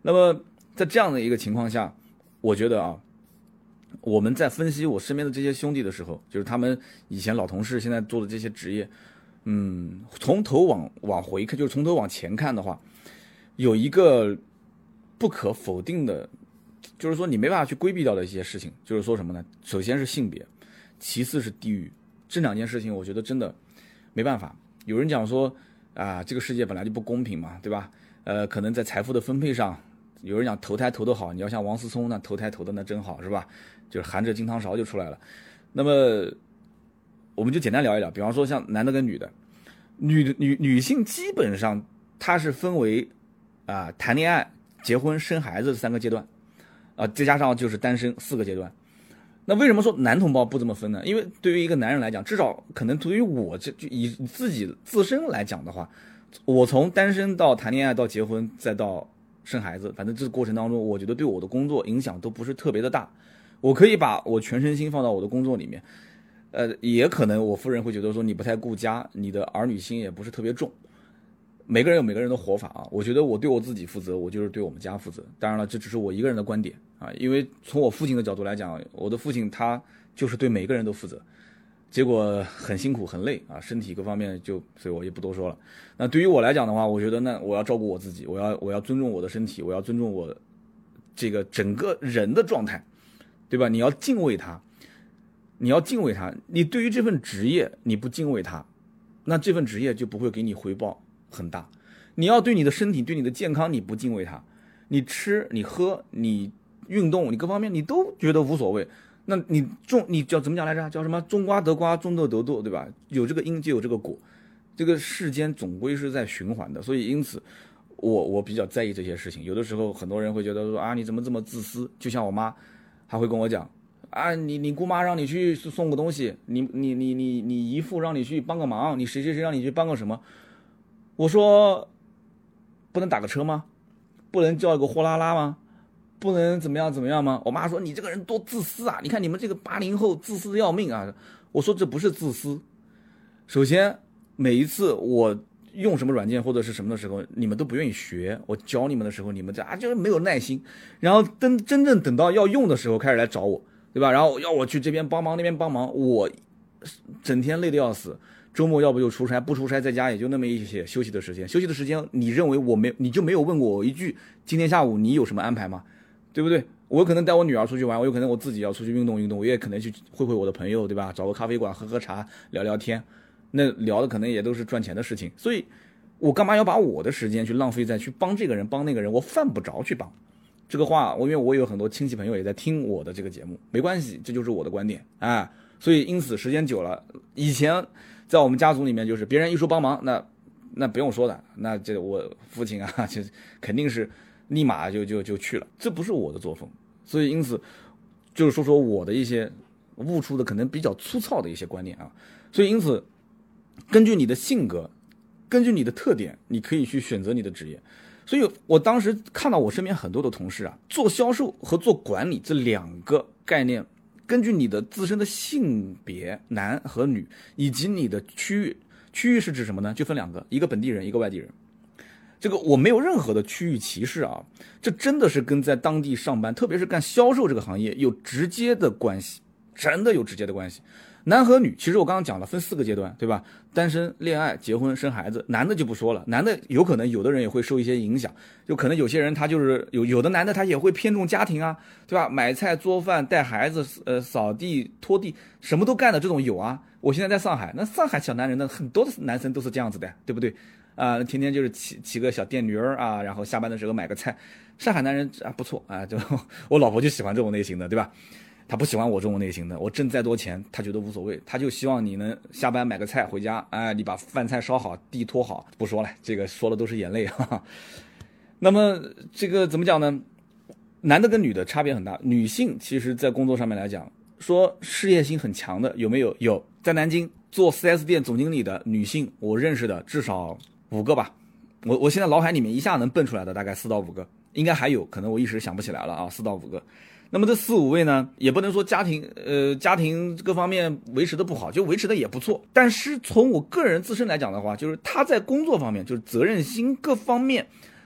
那么在这样的一个情况下，我觉得啊，我们在分析我身边的这些兄弟的时候，就是他们以前老同事现在做的这些职业，嗯，从头往往回看，就是从头往前看的话，有一个不可否定的，就是说你没办法去规避掉的一些事情，就是说什么呢？首先是性别，其次是地域。这两件事情，我觉得真的没办法。有人讲说啊，这个世界本来就不公平嘛，对吧？呃，可能在财富的分配上，有人讲投胎投得好，你要像王思聪那投胎投的那真好，是吧？就是含着金汤勺就出来了。那么，我们就简单聊一聊，比方说像男的跟女的，女的女女性基本上它是分为啊谈恋爱、结婚、生孩子三个阶段，啊再加上就是单身四个阶段。那为什么说男同胞不这么分呢？因为对于一个男人来讲，至少可能对于我这就以自己自身来讲的话，我从单身到谈恋爱到结婚再到生孩子，反正这个过程当中，我觉得对我的工作影响都不是特别的大。我可以把我全身心放到我的工作里面，呃，也可能我夫人会觉得说你不太顾家，你的儿女心也不是特别重。每个人有每个人的活法啊。我觉得我对我自己负责，我就是对我们家负责。当然了，这只是我一个人的观点啊。因为从我父亲的角度来讲，我的父亲他就是对每个人都负责，结果很辛苦很累啊，身体各方面就，所以我就不多说了。那对于我来讲的话，我觉得那我要照顾我自己，我要我要尊重我的身体，我要尊重我这个整个人的状态，对吧？你要敬畏他。你要敬畏他，你对于这份职业你不敬畏他，那这份职业就不会给你回报很大。你要对你的身体、对你的健康你不敬畏他，你吃、你喝、你运动、你各方面你都觉得无所谓，那你种你叫怎么讲来着？叫什么？种瓜得瓜，种豆得豆，对吧？有这个因就有这个果，这个世间总归是在循环的。所以因此，我我比较在意这些事情。有的时候很多人会觉得说啊，你怎么这么自私？就像我妈，他会跟我讲。啊，你你姑妈让你去送个东西，你你你你你姨父让你去帮个忙，你谁谁谁让你去帮个什么？我说，不能打个车吗？不能叫一个货拉拉吗？不能怎么样怎么样吗？我妈说你这个人多自私啊！你看你们这个八零后自私的要命啊！我说这不是自私，首先每一次我用什么软件或者是什么的时候，你们都不愿意学，我教你们的时候，你们这啊就是没有耐心，然后等真正等到要用的时候开始来找我。对吧？然后要我去这边帮忙，那边帮忙，我整天累得要死。周末要不就出差，不出差在家也就那么一些休息的时间。休息的时间，你认为我没，你就没有问过我一句，今天下午你有什么安排吗？对不对？我可能带我女儿出去玩，我有可能我自己要出去运动运动，我也可能去会会我的朋友，对吧？找个咖啡馆喝喝茶，聊聊天。那聊的可能也都是赚钱的事情，所以我干嘛要把我的时间去浪费在去帮这个人帮那个人？我犯不着去帮。这个话，我因为我有很多亲戚朋友也在听我的这个节目，没关系，这就是我的观点啊。所以因此时间久了，以前在我们家族里面，就是别人一说帮忙，那那不用说的，那这我父亲啊，就肯定是立马就就就去了，这不是我的作风。所以因此就是说说我的一些悟出的可能比较粗糙的一些观念啊。所以因此根据你的性格，根据你的特点，你可以去选择你的职业。所以我当时看到我身边很多的同事啊，做销售和做管理这两个概念，根据你的自身的性别，男和女，以及你的区域，区域是指什么呢？就分两个，一个本地人，一个外地人。这个我没有任何的区域歧视啊，这真的是跟在当地上班，特别是干销售这个行业有直接的关系，真的有直接的关系。男和女，其实我刚刚讲了，分四个阶段，对吧？单身、恋爱、结婚、生孩子。男的就不说了，男的有可能有的人也会受一些影响，就可能有些人他就是有有的男的他也会偏重家庭啊，对吧？买菜、做饭、带孩子、呃扫地、拖地，什么都干的这种有啊。我现在在上海，那上海小男人呢，很多的男生都是这样子的，对不对？啊，天天就是骑骑个小电驴儿啊，然后下班的时候买个菜。上海男人啊不错啊，就 我老婆就喜欢这种类型的，对吧？他不喜欢我这种类型的，我挣再多钱，他觉得无所谓，他就希望你能下班买个菜回家，哎，你把饭菜烧好，地拖好，不说了，这个说的都是眼泪哈。哈那么这个怎么讲呢？男的跟女的差别很大，女性其实在工作上面来讲，说事业心很强的有没有？有，在南京做 4S 店总经理的女性，我认识的至少五个吧，我我现在脑海里面一下能蹦出来的大概四到五个，应该还有可能我一时想不起来了啊，四到五个。那么这四五位呢，也不能说家庭呃家庭各方面维持的不好，就维持的也不错。但是从我个人自身来讲的话，就是他在工作方面，就是责任心各方面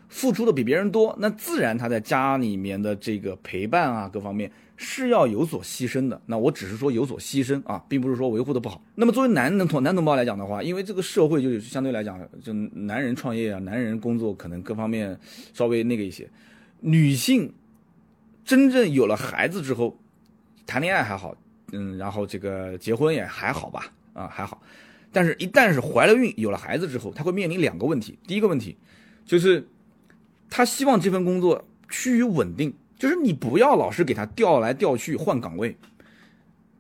付出的比别人多，那自然他在家里面的这个陪伴啊各方面是要有所牺牲的。那我只是说有所牺牲啊，并不是说维护的不好。那么作为男同男同胞来讲的话，因为这个社会就是相对来讲，就男人创业啊，男人工作可能各方面稍微那个一些，女性。真正有了孩子之后，谈恋爱还好，嗯，然后这个结婚也还好吧，啊还好，但是一旦是怀了孕有了孩子之后，他会面临两个问题。第一个问题就是，他希望这份工作趋于稳定，就是你不要老是给他调来调去换岗位，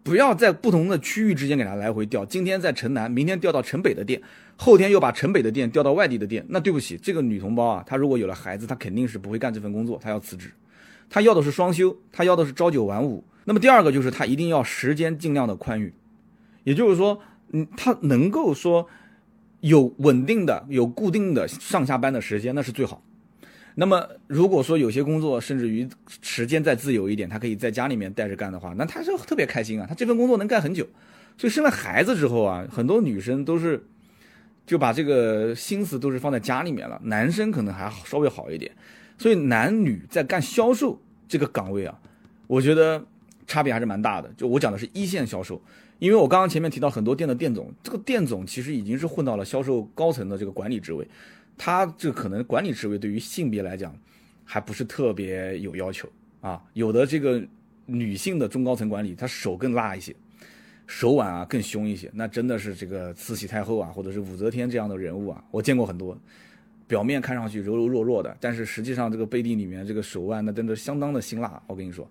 不要在不同的区域之间给他来回调，今天在城南，明天调到城北的店，后天又把城北的店调到外地的店，那对不起，这个女同胞啊，她如果有了孩子，她肯定是不会干这份工作，她要辞职。他要的是双休，他要的是朝九晚五。那么第二个就是他一定要时间尽量的宽裕，也就是说，嗯，他能够说有稳定的、有固定的上下班的时间，那是最好。那么如果说有些工作甚至于时间再自由一点，他可以在家里面带着干的话，那他就特别开心啊，他这份工作能干很久。所以生了孩子之后啊，很多女生都是就把这个心思都是放在家里面了。男生可能还稍微好一点，所以男女在干销售这个岗位啊，我觉得差别还是蛮大的。就我讲的是一线销售，因为我刚刚前面提到很多店的店总，这个店总其实已经是混到了销售高层的这个管理职位，他这可能管理职位对于性别来讲还不是特别有要求啊。有的这个女性的中高层管理，她手更辣一些。手腕啊更凶一些，那真的是这个慈禧太后啊，或者是武则天这样的人物啊，我见过很多。表面看上去柔柔弱弱的，但是实际上这个背地里面这个手腕那真的相当的辛辣。我跟你说，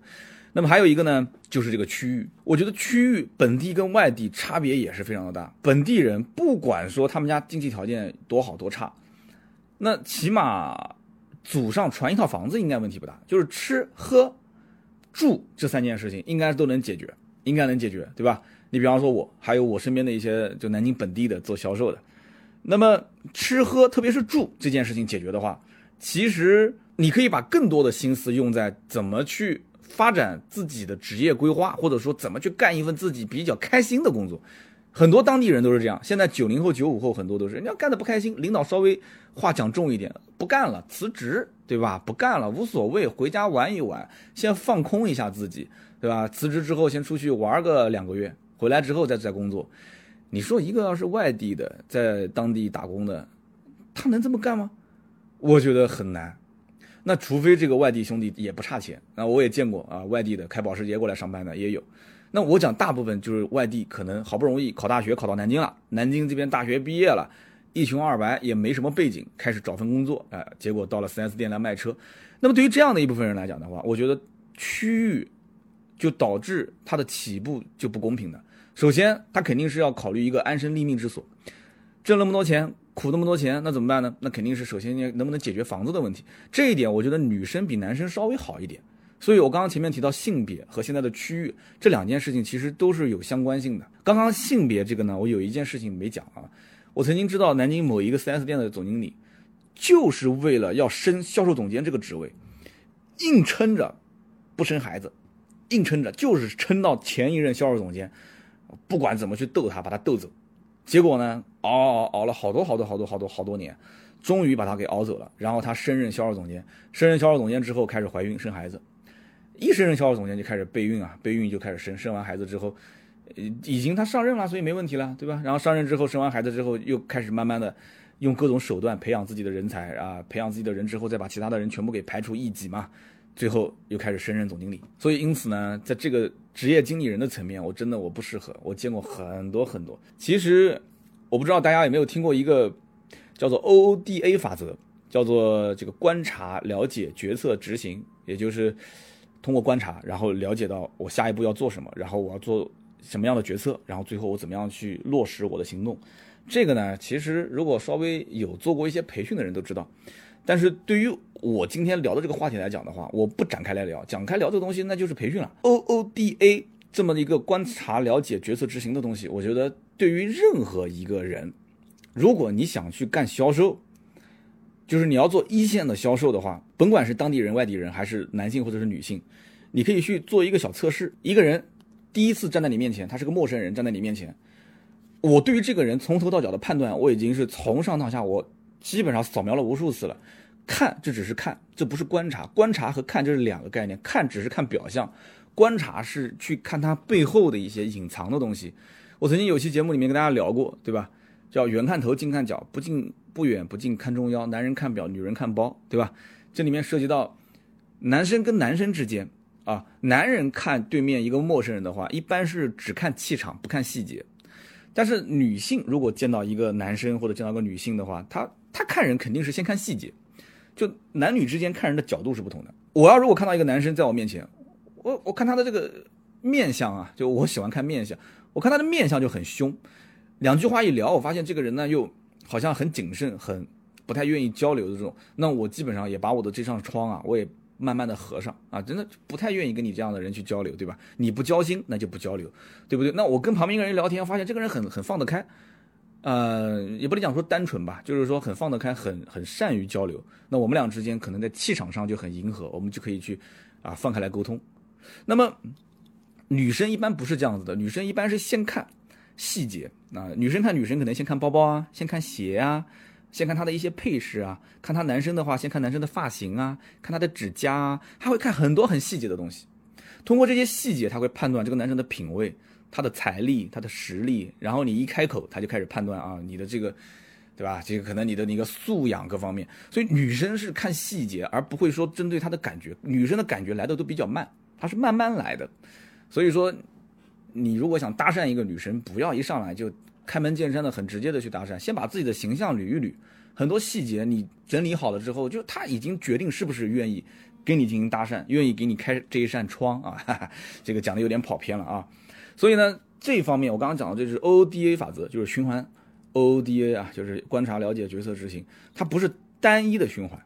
那么还有一个呢，就是这个区域，我觉得区域本地跟外地差别也是非常的大。本地人不管说他们家经济条件多好多差，那起码祖上传一套房子应该问题不大，就是吃喝住这三件事情应该都能解决，应该能解决，对吧？你比方说，我还有我身边的一些就南京本地的做销售的，那么吃喝，特别是住这件事情解决的话，其实你可以把更多的心思用在怎么去发展自己的职业规划，或者说怎么去干一份自己比较开心的工作。很多当地人都是这样。现在九零后、九五后很多都是，人家干的不开心，领导稍微话讲重一点，不干了，辞职，对吧？不干了，无所谓，回家玩一玩，先放空一下自己，对吧？辞职之后先出去玩个两个月。回来之后再再工作，你说一个要是外地的，在当地打工的，他能这么干吗？我觉得很难。那除非这个外地兄弟也不差钱，那我也见过啊，外地的开保时捷过来上班的也有。那我讲大部分就是外地，可能好不容易考大学考到南京了，南京这边大学毕业了，一穷二白也没什么背景，开始找份工作，哎，结果到了 4S 店来卖车。那么对于这样的一部分人来讲的话，我觉得区域。就导致他的起步就不公平的。首先，他肯定是要考虑一个安身立命之所，挣那么多钱，苦那么多钱，那怎么办呢？那肯定是首先能不能解决房子的问题。这一点，我觉得女生比男生稍微好一点。所以我刚刚前面提到性别和现在的区域这两件事情，其实都是有相关性的。刚刚性别这个呢，我有一件事情没讲啊。我曾经知道南京某一个 4S 店的总经理，就是为了要升销售总监这个职位，硬撑着不生孩子。硬撑着，就是撑到前一任销售总监，不管怎么去逗他，把他逗走。结果呢，熬熬熬了好多好多好多好多好多年，终于把他给熬走了。然后他升任销售总监，升任销售总监之后开始怀孕生孩子，一升任销售总监就开始备孕啊，备孕就开始生，生完孩子之后，已经他上任了，所以没问题了，对吧？然后上任之后生完孩子之后，又开始慢慢的用各种手段培养自己的人才啊，培养自己的人之后，再把其他的人全部给排除异己嘛。最后又开始升任总经理，所以因此呢，在这个职业经理人的层面，我真的我不适合。我见过很多很多。其实我不知道大家有没有听过一个叫做 O O D A 法则，叫做这个观察、了解、决策、执行，也就是通过观察，然后了解到我下一步要做什么，然后我要做什么样的决策，然后最后我怎么样去落实我的行动。这个呢，其实如果稍微有做过一些培训的人都知道。但是对于我今天聊的这个话题来讲的话，我不展开来聊，讲开聊这个东西那就是培训了。O O D A 这么的一个观察、了解、决策、执行的东西，我觉得对于任何一个人，如果你想去干销售，就是你要做一线的销售的话，甭管是当地人、外地人，还是男性或者是女性，你可以去做一个小测试。一个人第一次站在你面前，他是个陌生人站在你面前，我对于这个人从头到脚的判断，我已经是从上到下我。基本上扫描了无数次了，看这只是看，这不是观察。观察和看这是两个概念，看只是看表象，观察是去看它背后的一些隐藏的东西。我曾经有期节目里面跟大家聊过，对吧？叫远看头，近看脚，不近不远不近看中腰。男人看表，女人看包，对吧？这里面涉及到男生跟男生之间啊，男人看对面一个陌生人的话，一般是只看气场，不看细节。但是女性如果见到一个男生或者见到个女性的话，她他看人肯定是先看细节，就男女之间看人的角度是不同的。我要如果看到一个男生在我面前，我我看他的这个面相啊，就我喜欢看面相，我看他的面相就很凶。两句话一聊，我发现这个人呢又好像很谨慎，很不太愿意交流的这种，那我基本上也把我的这扇窗啊，我也慢慢的合上啊，真的不太愿意跟你这样的人去交流，对吧？你不交心，那就不交流，对不对？那我跟旁边一个人聊天，发现这个人很很放得开。呃，也不能讲说单纯吧，就是说很放得开，很很善于交流。那我们俩之间可能在气场上就很迎合，我们就可以去啊放开来沟通。那么女生一般不是这样子的，女生一般是先看，细节啊。女生看女生可能先看包包啊，先看鞋啊，先看她的一些配饰啊。看他男生的话，先看男生的发型啊，看他的指甲啊，他会看很多很细节的东西。通过这些细节，他会判断这个男生的品味、他的财力、他的实力。然后你一开口，他就开始判断啊，你的这个，对吧？这个可能你的那个素养各方面。所以女生是看细节，而不会说针对他的感觉。女生的感觉来的都比较慢，她是慢慢来的。所以说，你如果想搭讪一个女生，不要一上来就开门见山的、很直接的去搭讪，先把自己的形象捋一捋，很多细节你整理好了之后，就他已经决定是不是愿意。跟你进行搭讪，愿意给你开这一扇窗啊，哈哈，这个讲的有点跑偏了啊。所以呢，这方面我刚刚讲的这是 O O D A 法则，就是循环 O O D A 啊，就是观察、了解、决策、执行，它不是单一的循环。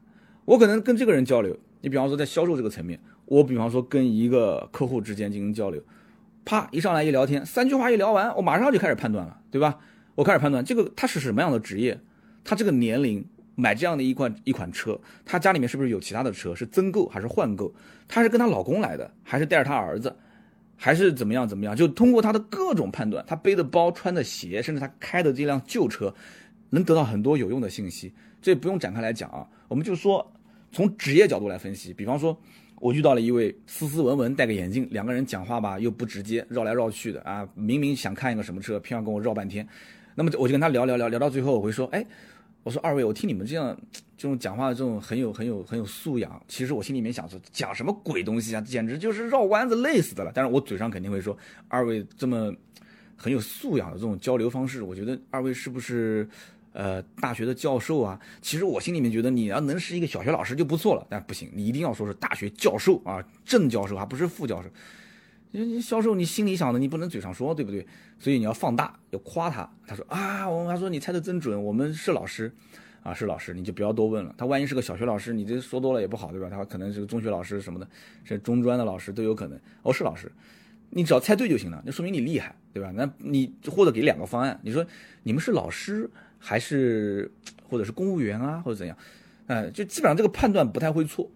我可能跟这个人交流，你比方说在销售这个层面，我比方说跟一个客户之间进行交流，啪一上来一聊天，三句话一聊完，我马上就开始判断了，对吧？我开始判断这个他是什么样的职业，他这个年龄。买这样的一款一款车，他家里面是不是有其他的车？是增购还是换购？她是跟她老公来的，还是带着她儿子，还是怎么样怎么样？就通过他的各种判断，他背的包、穿的鞋，甚至他开的这辆旧车，能得到很多有用的信息。这不用展开来讲啊，我们就说从职业角度来分析。比方说，我遇到了一位斯斯文文、戴个眼镜，两个人讲话吧又不直接，绕来绕去的啊，明明想看一个什么车，偏要跟我绕半天。那么我就跟他聊聊聊聊到最后，我会说，哎。我说二位，我听你们这样 这种讲话这种很有很有很有素养，其实我心里面想说讲什么鬼东西啊，简直就是绕弯子累死的了。但是我嘴上肯定会说二位这么很有素养的这种交流方式，我觉得二位是不是呃大学的教授啊？其实我心里面觉得你要能是一个小学老师就不错了，但不行，你一定要说是大学教授啊，正教授还不是副教授。你销售，你心里想的，你不能嘴上说，对不对？所以你要放大，要夸他。他说啊，我他说你猜的真准，我们是老师，啊是老师，你就不要多问了。他万一是个小学老师，你这说多了也不好，对吧？他可能是个中学老师什么的，是中专的老师都有可能。哦，是老师，你只要猜对就行了，那说明你厉害，对吧？那你或者给两个方案，你说你们是老师还是或者是公务员啊，或者怎样？哎，就基本上这个判断不太会错。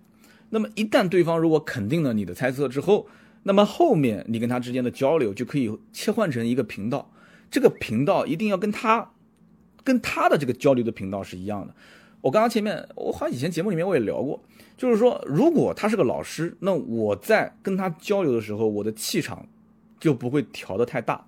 那么一旦对方如果肯定了你的猜测之后，那么后面你跟他之间的交流就可以切换成一个频道，这个频道一定要跟他，跟他的这个交流的频道是一样的。我刚刚前面我好像以前节目里面我也聊过，就是说如果他是个老师，那我在跟他交流的时候，我的气场就不会调得太大，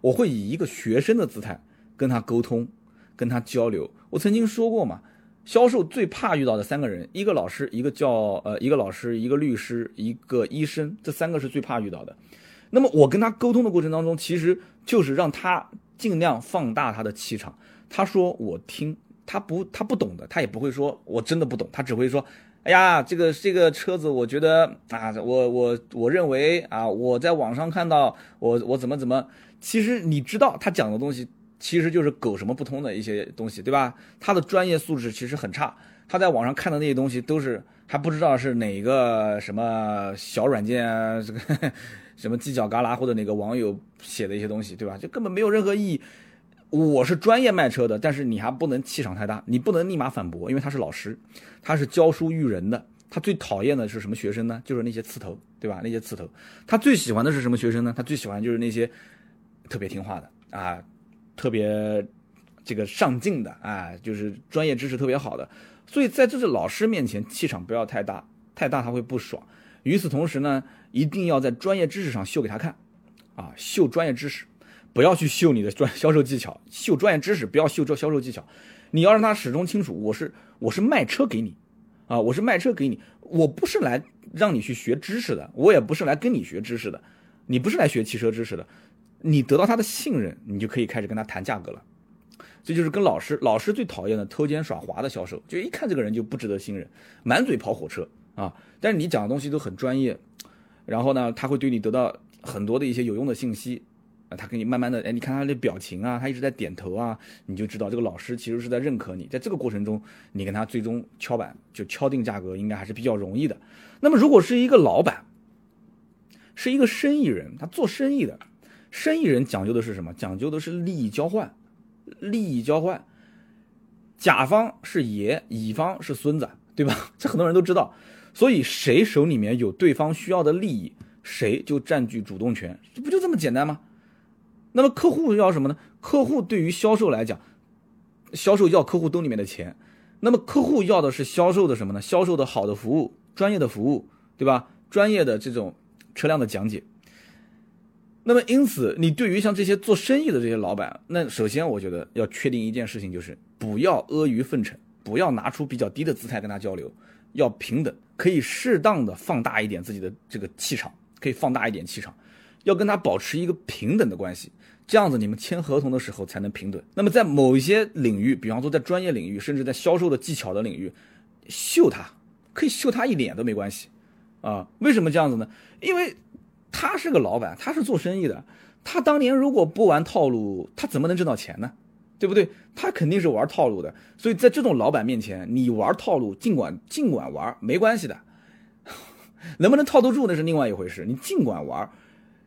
我会以一个学生的姿态跟他沟通，跟他交流。我曾经说过嘛。销售最怕遇到的三个人，一个老师，一个叫呃，一个老师，一个律师，一个医生，这三个是最怕遇到的。那么我跟他沟通的过程当中，其实就是让他尽量放大他的气场。他说我听，他不他不懂的，他也不会说我真的不懂，他只会说，哎呀，这个这个车子，我觉得啊，我我我认为啊，我在网上看到，我我怎么怎么，其实你知道他讲的东西。其实就是狗什么不通的一些东西，对吧？他的专业素质其实很差，他在网上看的那些东西都是还不知道是哪个什么小软件，这个 什么犄角旮旯或者哪个网友写的一些东西，对吧？就根本没有任何意义。我是专业卖车的，但是你还不能气场太大，你不能立马反驳，因为他是老师，他是教书育人的，他最讨厌的是什么学生呢？就是那些刺头，对吧？那些刺头，他最喜欢的是什么学生呢？他最喜欢就是那些特别听话的啊。特别这个上进的啊，就是专业知识特别好的，所以在这个老师面前气场不要太大，太大他会不爽。与此同时呢，一定要在专业知识上秀给他看，啊，秀专业知识，不要去秀你的专销售技巧，秀专业知识，不要秀这销售技巧。你要让他始终清楚，我是我是卖车给你，啊，我是卖车给你，我不是来让你去学知识的，我也不是来跟你学知识的，你不是来学汽车知识的。你得到他的信任，你就可以开始跟他谈价格了。这就是跟老师，老师最讨厌的偷奸耍滑的销售，就一看这个人就不值得信任，满嘴跑火车啊！但是你讲的东西都很专业，然后呢，他会对你得到很多的一些有用的信息啊，他给你慢慢的，哎，你看他的表情啊，他一直在点头啊，你就知道这个老师其实是在认可你。在这个过程中，你跟他最终敲板就敲定价格，应该还是比较容易的。那么如果是一个老板，是一个生意人，他做生意的。生意人讲究的是什么？讲究的是利益交换，利益交换。甲方是爷，乙方是孙子，对吧？这很多人都知道。所以谁手里面有对方需要的利益，谁就占据主动权，这不就这么简单吗？那么客户要什么呢？客户对于销售来讲，销售要客户兜里面的钱。那么客户要的是销售的什么呢？销售的好的服务，专业的服务，对吧？专业的这种车辆的讲解。那么因此，你对于像这些做生意的这些老板，那首先我觉得要确定一件事情，就是不要阿谀奉承，不要拿出比较低的姿态跟他交流，要平等，可以适当的放大一点自己的这个气场，可以放大一点气场，要跟他保持一个平等的关系。这样子，你们签合同的时候才能平等。那么，在某一些领域，比方说在专业领域，甚至在销售的技巧的领域，秀他可以秀他一脸都没关系，啊，为什么这样子呢？因为他是个老板，他是做生意的，他当年如果不玩套路，他怎么能挣到钱呢？对不对？他肯定是玩套路的。所以在这种老板面前，你玩套路，尽管尽管玩，没关系的，能不能套得住那是另外一回事。你尽管玩。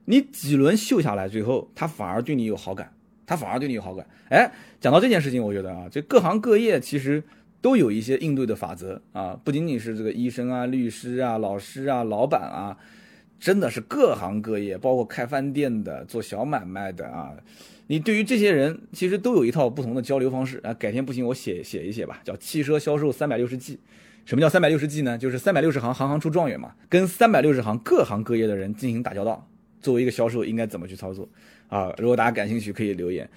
你几轮秀下来，最后他反而对你有好感，他反而对你有好感。哎，讲到这件事情，我觉得啊，这各行各业其实都有一些应对的法则啊，不仅仅是这个医生啊、律师啊、老师啊、老板啊，真的是各行各业，包括开饭店的、做小买卖的啊，你对于这些人其实都有一套不同的交流方式啊。改天不行，我写写一写吧，叫汽车销售三百六十计。什么叫三百六十计呢？就是三百六十行，行行出状元嘛，跟三百六十行各行各业的人进行打交道。作为一个销售，应该怎么去操作啊？如果大家感兴趣，可以留言。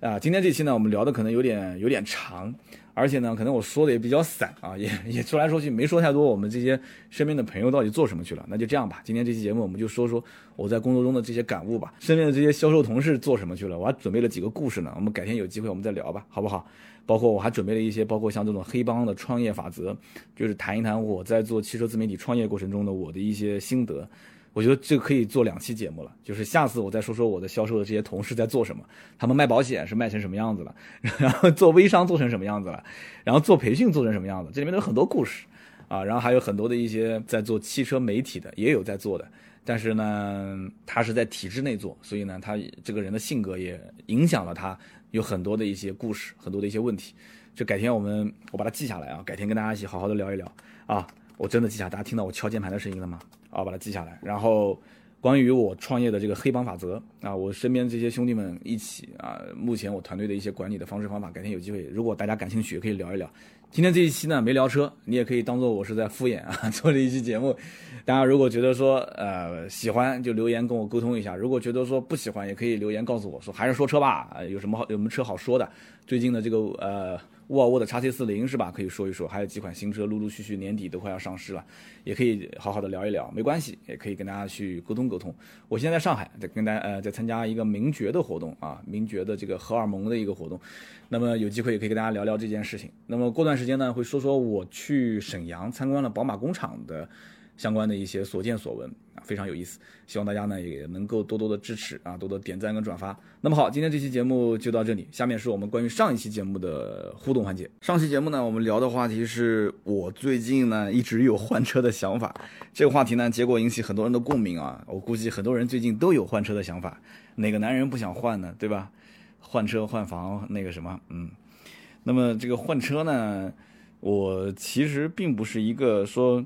啊，今天这期呢，我们聊的可能有点有点长，而且呢，可能我说的也比较散啊，也 也说来说去没说太多。我们这些身边的朋友到底做什么去了？那就这样吧。今天这期节目，我们就说说我在工作中的这些感悟吧。身边的这些销售同事做什么去了？我还准备了几个故事呢。我们改天有机会我们再聊吧，好不好？包括我还准备了一些，包括像这种黑帮的创业法则，就是谈一谈我在做汽车自媒体创业过程中的我的一些心得。我觉得这可以做两期节目了，就是下次我再说说我的销售的这些同事在做什么，他们卖保险是卖成什么样子了，然后做微商做成什么样子了，然后做培训做成什么样子，这里面都有很多故事啊，然后还有很多的一些在做汽车媒体的也有在做的，但是呢，他是在体制内做，所以呢，他这个人的性格也影响了他有很多的一些故事，很多的一些问题，就改天我们我把它记下来啊，改天跟大家一起好好的聊一聊啊，我真的记下，大家听到我敲键盘的声音了吗？啊，把它记下来。然后，关于我创业的这个黑帮法则啊，我身边这些兄弟们一起啊，目前我团队的一些管理的方式方法，改天有机会，如果大家感兴趣，可以聊一聊。今天这一期呢，没聊车，你也可以当做我是在敷衍啊，做了一期节目。大家如果觉得说呃喜欢，就留言跟我沟通一下；如果觉得说不喜欢，也可以留言告诉我说，还是说车吧，有什么好有什么车好说的。最近的这个呃。沃尔沃的叉 C 四零是吧？可以说一说，还有几款新车陆陆续续年底都快要上市了，也可以好好的聊一聊，没关系，也可以跟大家去沟通沟通。我现在在上海，在跟大家呃在参加一个名爵的活动啊，名爵的这个荷尔蒙的一个活动，那么有机会也可以跟大家聊聊这件事情。那么过段时间呢，会说说我去沈阳参观了宝马工厂的。相关的一些所见所闻啊，非常有意思，希望大家呢也能够多多的支持啊，多多点赞跟转发。那么好，今天这期节目就到这里，下面是我们关于上一期节目的互动环节。上期节目呢，我们聊的话题是我最近呢一直有换车的 想法，这个话题呢，结果引起很多人的共鸣啊。我估计很多人最近都有换车的想法，哪个男人不想换呢？对吧？换车换房那个什么，嗯。那么这个换车呢，我其实并不是一个说。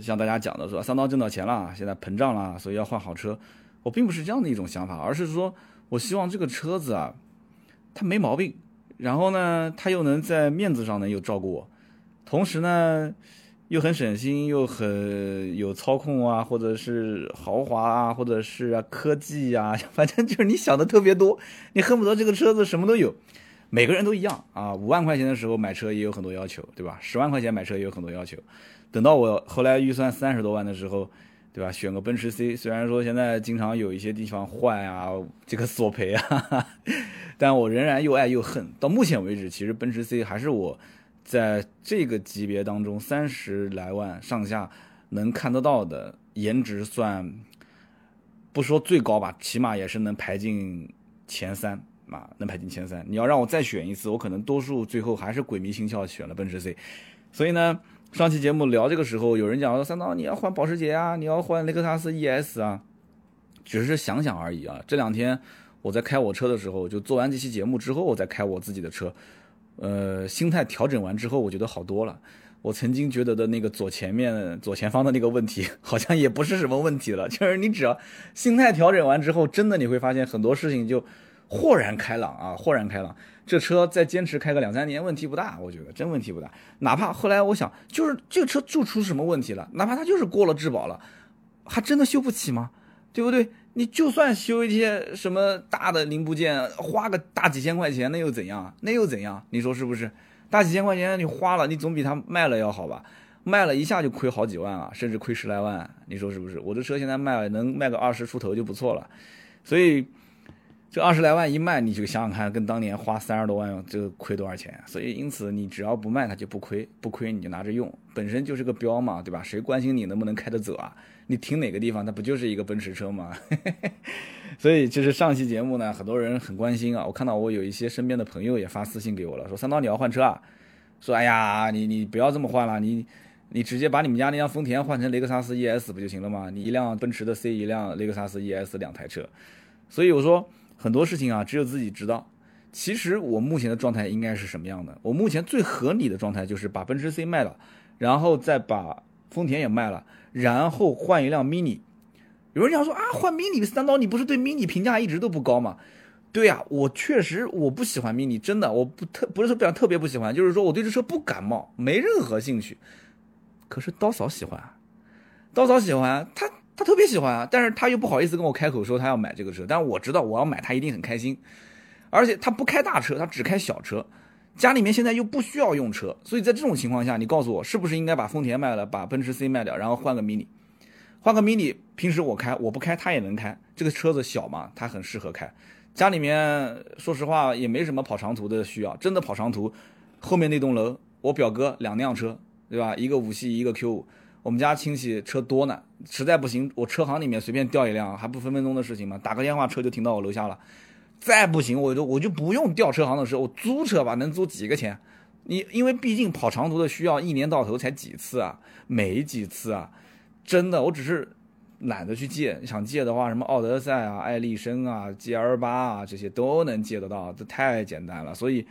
像大家讲的说，三刀挣到钱了，现在膨胀了，所以要换好车。我并不是这样的一种想法，而是说我希望这个车子啊，它没毛病，然后呢，它又能在面子上呢又照顾我，同时呢又很省心，又很有操控啊，或者是豪华啊，或者是啊科技啊，反正就是你想的特别多，你恨不得这个车子什么都有。每个人都一样啊，五万块钱的时候买车也有很多要求，对吧？十万块钱买车也有很多要求。等到我后来预算三十多万的时候，对吧？选个奔驰 C，虽然说现在经常有一些地方坏啊，这个索赔啊，但我仍然又爱又恨。到目前为止，其实奔驰 C 还是我在这个级别当中三十来万上下能看得到的颜值算，不说最高吧，起码也是能排进前三啊，能排进前三。你要让我再选一次，我可能多数最后还是鬼迷心窍选了奔驰 C。所以呢。上期节目聊这个时候，有人讲说三刀你要换保时捷啊，你要换雷克萨斯 ES 啊，只是想想而已啊。这两天我在开我车的时候，就做完这期节目之后，我再开我自己的车，呃，心态调整完之后，我觉得好多了。我曾经觉得的那个左前面左前方的那个问题，好像也不是什么问题了。就是你只要心态调整完之后，真的你会发现很多事情就豁然开朗啊，豁然开朗。这车再坚持开个两三年，问题不大，我觉得真问题不大。哪怕后来我想，就是这个车就出什么问题了，哪怕它就是过了质保了，还真的修不起吗？对不对？你就算修一些什么大的零部件，花个大几千块钱，那又怎样？那又怎样？你说是不是？大几千块钱你花了，你总比它卖了要好吧？卖了一下就亏好几万啊，甚至亏十来万，你说是不是？我的车现在卖能卖个二十出头就不错了，所以。这二十来万一卖，你就想想看，跟当年花三十多万这个亏多少钱？所以因此你只要不卖，它就不亏，不亏你就拿着用，本身就是个标嘛，对吧？谁关心你能不能开得走啊？你停哪个地方，它不就是一个奔驰车吗？所以其实上期节目呢，很多人很关心啊。我看到我有一些身边的朋友也发私信给我了，说三刀你要换车啊？说哎呀，你你不要这么换了，你你直接把你们家那辆丰田换成雷克萨斯 ES 不就行了吗？你一辆奔驰的 C，一辆雷克萨斯 ES 两台车，所以我说。很多事情啊，只有自己知道。其实我目前的状态应该是什么样的？我目前最合理的状态就是把奔驰 C 卖了，然后再把丰田也卖了，然后换一辆 mini。有人想说啊，换 mini 三刀，你不是对 mini 评价一直都不高吗？对呀，我确实我不喜欢 mini，真的我不特不是说表特别不喜欢，就是说我对这车不感冒，没任何兴趣。可是刀嫂喜欢，刀嫂喜欢他。他特别喜欢啊，但是他又不好意思跟我开口说他要买这个车，但是我知道我要买他一定很开心，而且他不开大车，他只开小车，家里面现在又不需要用车，所以在这种情况下，你告诉我是不是应该把丰田卖了，把奔驰 C 卖掉，然后换个 mini，换个 mini，平时我开我不开他也能开，这个车子小嘛，他很适合开，家里面说实话也没什么跑长途的需要，真的跑长途，后面那栋楼我表哥两辆车，对吧？一个五系，一个 Q 五。我们家亲戚车多呢，实在不行，我车行里面随便调一辆，还不分分钟的事情吗？打个电话，车就停到我楼下了。再不行，我就我就不用调车行的车，我租车吧，能租几个钱？你因为毕竟跑长途的需要，一年到头才几次啊？没几次啊？真的，我只是懒得去借。想借的话，什么奥德赛啊、爱丽绅啊、G L 八啊，这些都能借得到，这太简单了。所以，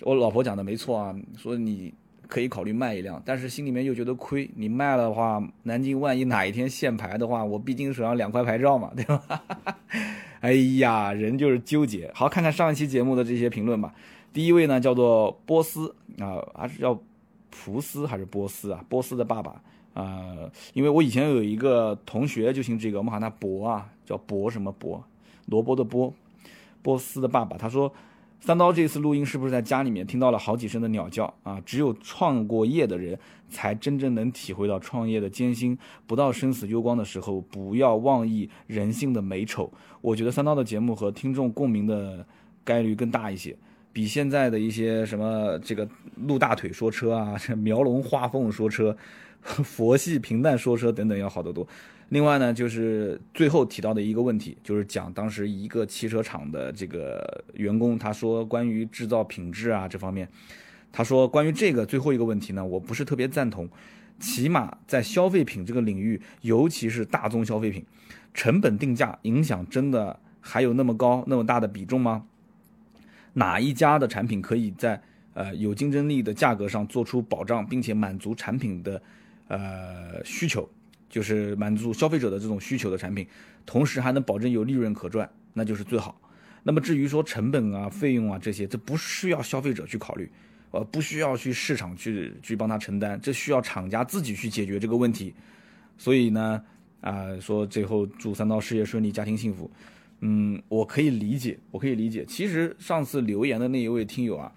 我老婆讲的没错啊，说你。可以考虑卖一辆，但是心里面又觉得亏。你卖了的话，南京万一哪一天限牌的话，我毕竟手上两块牌照嘛，对吧？哎呀，人就是纠结。好，看看上一期节目的这些评论吧。第一位呢叫做波斯啊，还是叫普斯还是波斯啊？波斯的爸爸啊，因为我以前有一个同学就姓这个，我们喊他博啊，叫博什么博？萝卜的波，波斯的爸爸，他说。三刀这次录音是不是在家里面听到了好几声的鸟叫啊？只有创过业的人才真正能体会到创业的艰辛。不到生死攸关的时候，不要妄议人性的美丑。我觉得三刀的节目和听众共鸣的概率更大一些，比现在的一些什么这个露大腿说车啊，描龙画凤说车，佛系平淡说车等等要好得多。另外呢，就是最后提到的一个问题，就是讲当时一个汽车厂的这个员工，他说关于制造品质啊这方面，他说关于这个最后一个问题呢，我不是特别赞同。起码在消费品这个领域，尤其是大宗消费品，成本定价影响真的还有那么高那么大的比重吗？哪一家的产品可以在呃有竞争力的价格上做出保障，并且满足产品的呃需求？就是满足消费者的这种需求的产品，同时还能保证有利润可赚，那就是最好。那么至于说成本啊、费用啊这些，这不需要消费者去考虑，呃，不需要去市场去去帮他承担，这需要厂家自己去解决这个问题。所以呢，啊，说最后祝三刀事业顺利，家庭幸福。嗯，我可以理解，我可以理解。其实上次留言的那一位听友啊，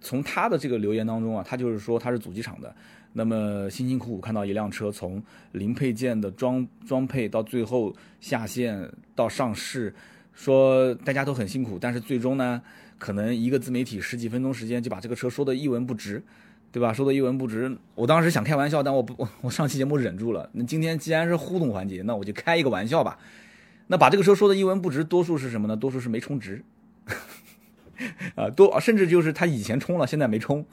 从他的这个留言当中啊，他就是说他是主机厂的。那么辛辛苦苦看到一辆车从零配件的装装配到最后下线到上市，说大家都很辛苦，但是最终呢，可能一个自媒体十几分钟时间就把这个车说的一文不值，对吧？说的一文不值。我当时想开玩笑，但我不，我上期节目忍住了。那今天既然是互动环节，那我就开一个玩笑吧。那把这个车说的一文不值，多数是什么呢？多数是没充值，啊，多甚至就是他以前充了，现在没充。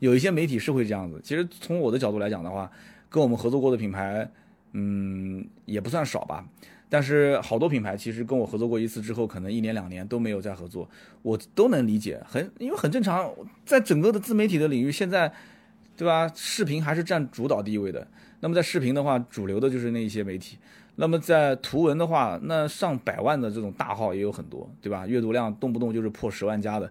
有一些媒体是会这样子，其实从我的角度来讲的话，跟我们合作过的品牌，嗯，也不算少吧。但是好多品牌其实跟我合作过一次之后，可能一年两年都没有再合作，我都能理解，很因为很正常。在整个的自媒体的领域，现在，对吧？视频还是占主导地位的。那么在视频的话，主流的就是那一些媒体，那么在图文的话，那上百万的这种大号也有很多，对吧？阅读量动不动就是破十万加的，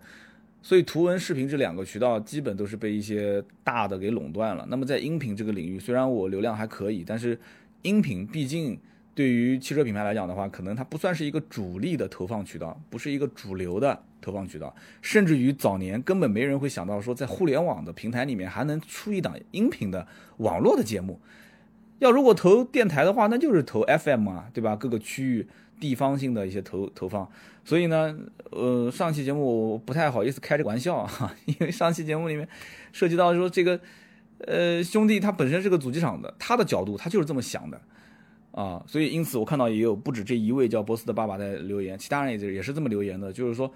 所以图文视频这两个渠道基本都是被一些大的给垄断了。那么在音频这个领域，虽然我流量还可以，但是音频毕竟对于汽车品牌来讲的话，可能它不算是一个主力的投放渠道，不是一个主流的投放渠道，甚至于早年根本没人会想到说，在互联网的平台里面还能出一档音频的网络的节目。要如果投电台的话，那就是投 FM 啊，对吧？各个区域地方性的一些投投放。所以呢，呃，上期节目我不太好意思开这个玩笑啊，因为上期节目里面涉及到说这个，呃，兄弟他本身是个主机厂的，他的角度他就是这么想的啊。所以因此我看到也有不止这一位叫波斯的爸爸在留言，其他人也是也是这么留言的，就是说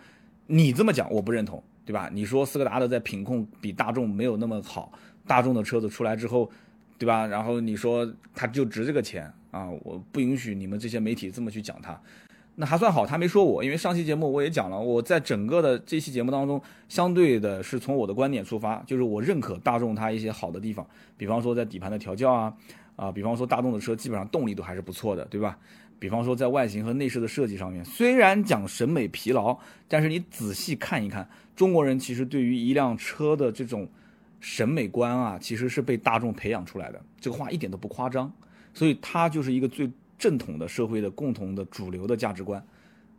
你这么讲我不认同，对吧？你说斯柯达的在品控比大众没有那么好，大众的车子出来之后。对吧？然后你说他就值这个钱啊？我不允许你们这些媒体这么去讲他，那还算好，他没说我。因为上期节目我也讲了，我在整个的这期节目当中，相对的是从我的观点出发，就是我认可大众它一些好的地方，比方说在底盘的调教啊，啊，比方说大众的车基本上动力都还是不错的，对吧？比方说在外形和内饰的设计上面，虽然讲审美疲劳，但是你仔细看一看，中国人其实对于一辆车的这种。审美观啊，其实是被大众培养出来的，这个话一点都不夸张，所以它就是一个最正统的社会的共同的主流的价值观，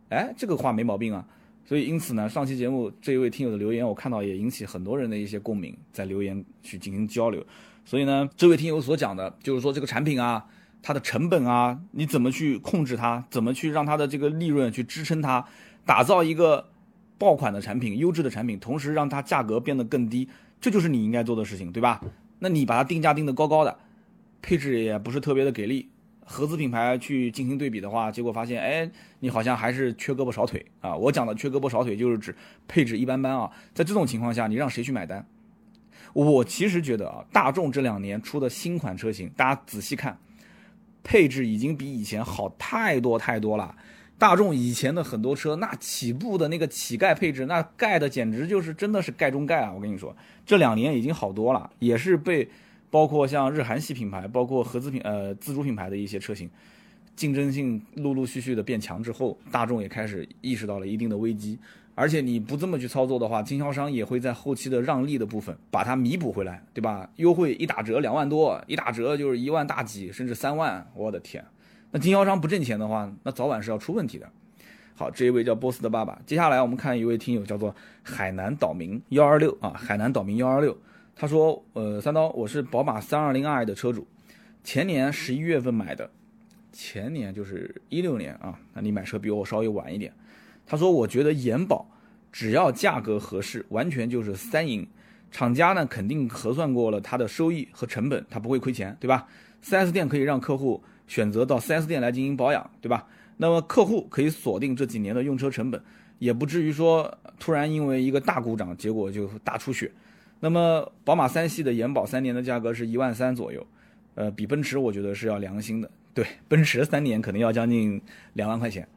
哎，这个话没毛病啊。所以因此呢，上期节目这一位听友的留言，我看到也引起很多人的一些共鸣，在留言去进行交流。所以呢，这位听友所讲的就是说这个产品啊，它的成本啊，你怎么去控制它，怎么去让它的这个利润去支撑它，打造一个爆款的产品、优质的产品，同时让它价格变得更低。这就是你应该做的事情，对吧？那你把它定价定得高高的，配置也不是特别的给力，合资品牌去进行对比的话，结果发现，哎，你好像还是缺胳膊少腿啊！我讲的缺胳膊少腿，就是指配置一般般啊。在这种情况下，你让谁去买单？我其实觉得啊，大众这两年出的新款车型，大家仔细看，配置已经比以前好太多太多了。大众以前的很多车，那起步的那个乞丐配置，那盖的简直就是真的是盖中盖啊！我跟你说，这两年已经好多了，也是被包括像日韩系品牌，包括合资品呃自主品牌的一些车型，竞争性陆陆续续的变强之后，大众也开始意识到了一定的危机。而且你不这么去操作的话，经销商也会在后期的让利的部分把它弥补回来，对吧？优惠一打折两万多，一打折就是一万大几，甚至三万，我的天！那经销商不挣钱的话，那早晚是要出问题的。好，这一位叫波斯的爸爸。接下来我们看一位听友叫做海南岛民幺二六啊，海南岛民幺二六，他说，呃，三刀，我是宝马三二零 i 的车主，前年十一月份买的，前年就是一六年啊，那你买车比我稍微晚一点。他说，我觉得延保只要价格合适，完全就是三赢。厂家呢肯定核算过了它的收益和成本，它不会亏钱，对吧？4S 店可以让客户。选择到 4S 店来进行保养，对吧？那么客户可以锁定这几年的用车成本，也不至于说突然因为一个大故障，结果就大出血。那么宝马三系的延保三年的价格是一万三左右，呃，比奔驰我觉得是要良心的。对，奔驰三年可能要将近两万块钱。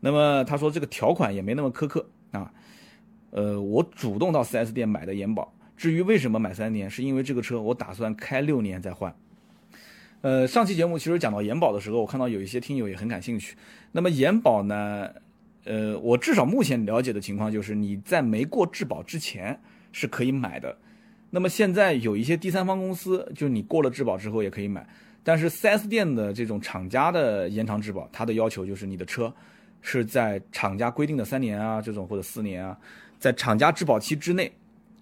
那么他说这个条款也没那么苛刻啊。呃，我主动到 4S 店买的延保，至于为什么买三年，是因为这个车我打算开六年再换。呃，上期节目其实讲到延保的时候，我看到有一些听友也很感兴趣。那么延保呢，呃，我至少目前了解的情况就是你在没过质保之前是可以买的。那么现在有一些第三方公司，就是你过了质保之后也可以买。但是 4S 店的这种厂家的延长质保，它的要求就是你的车是在厂家规定的三年啊，这种或者四年啊，在厂家质保期之内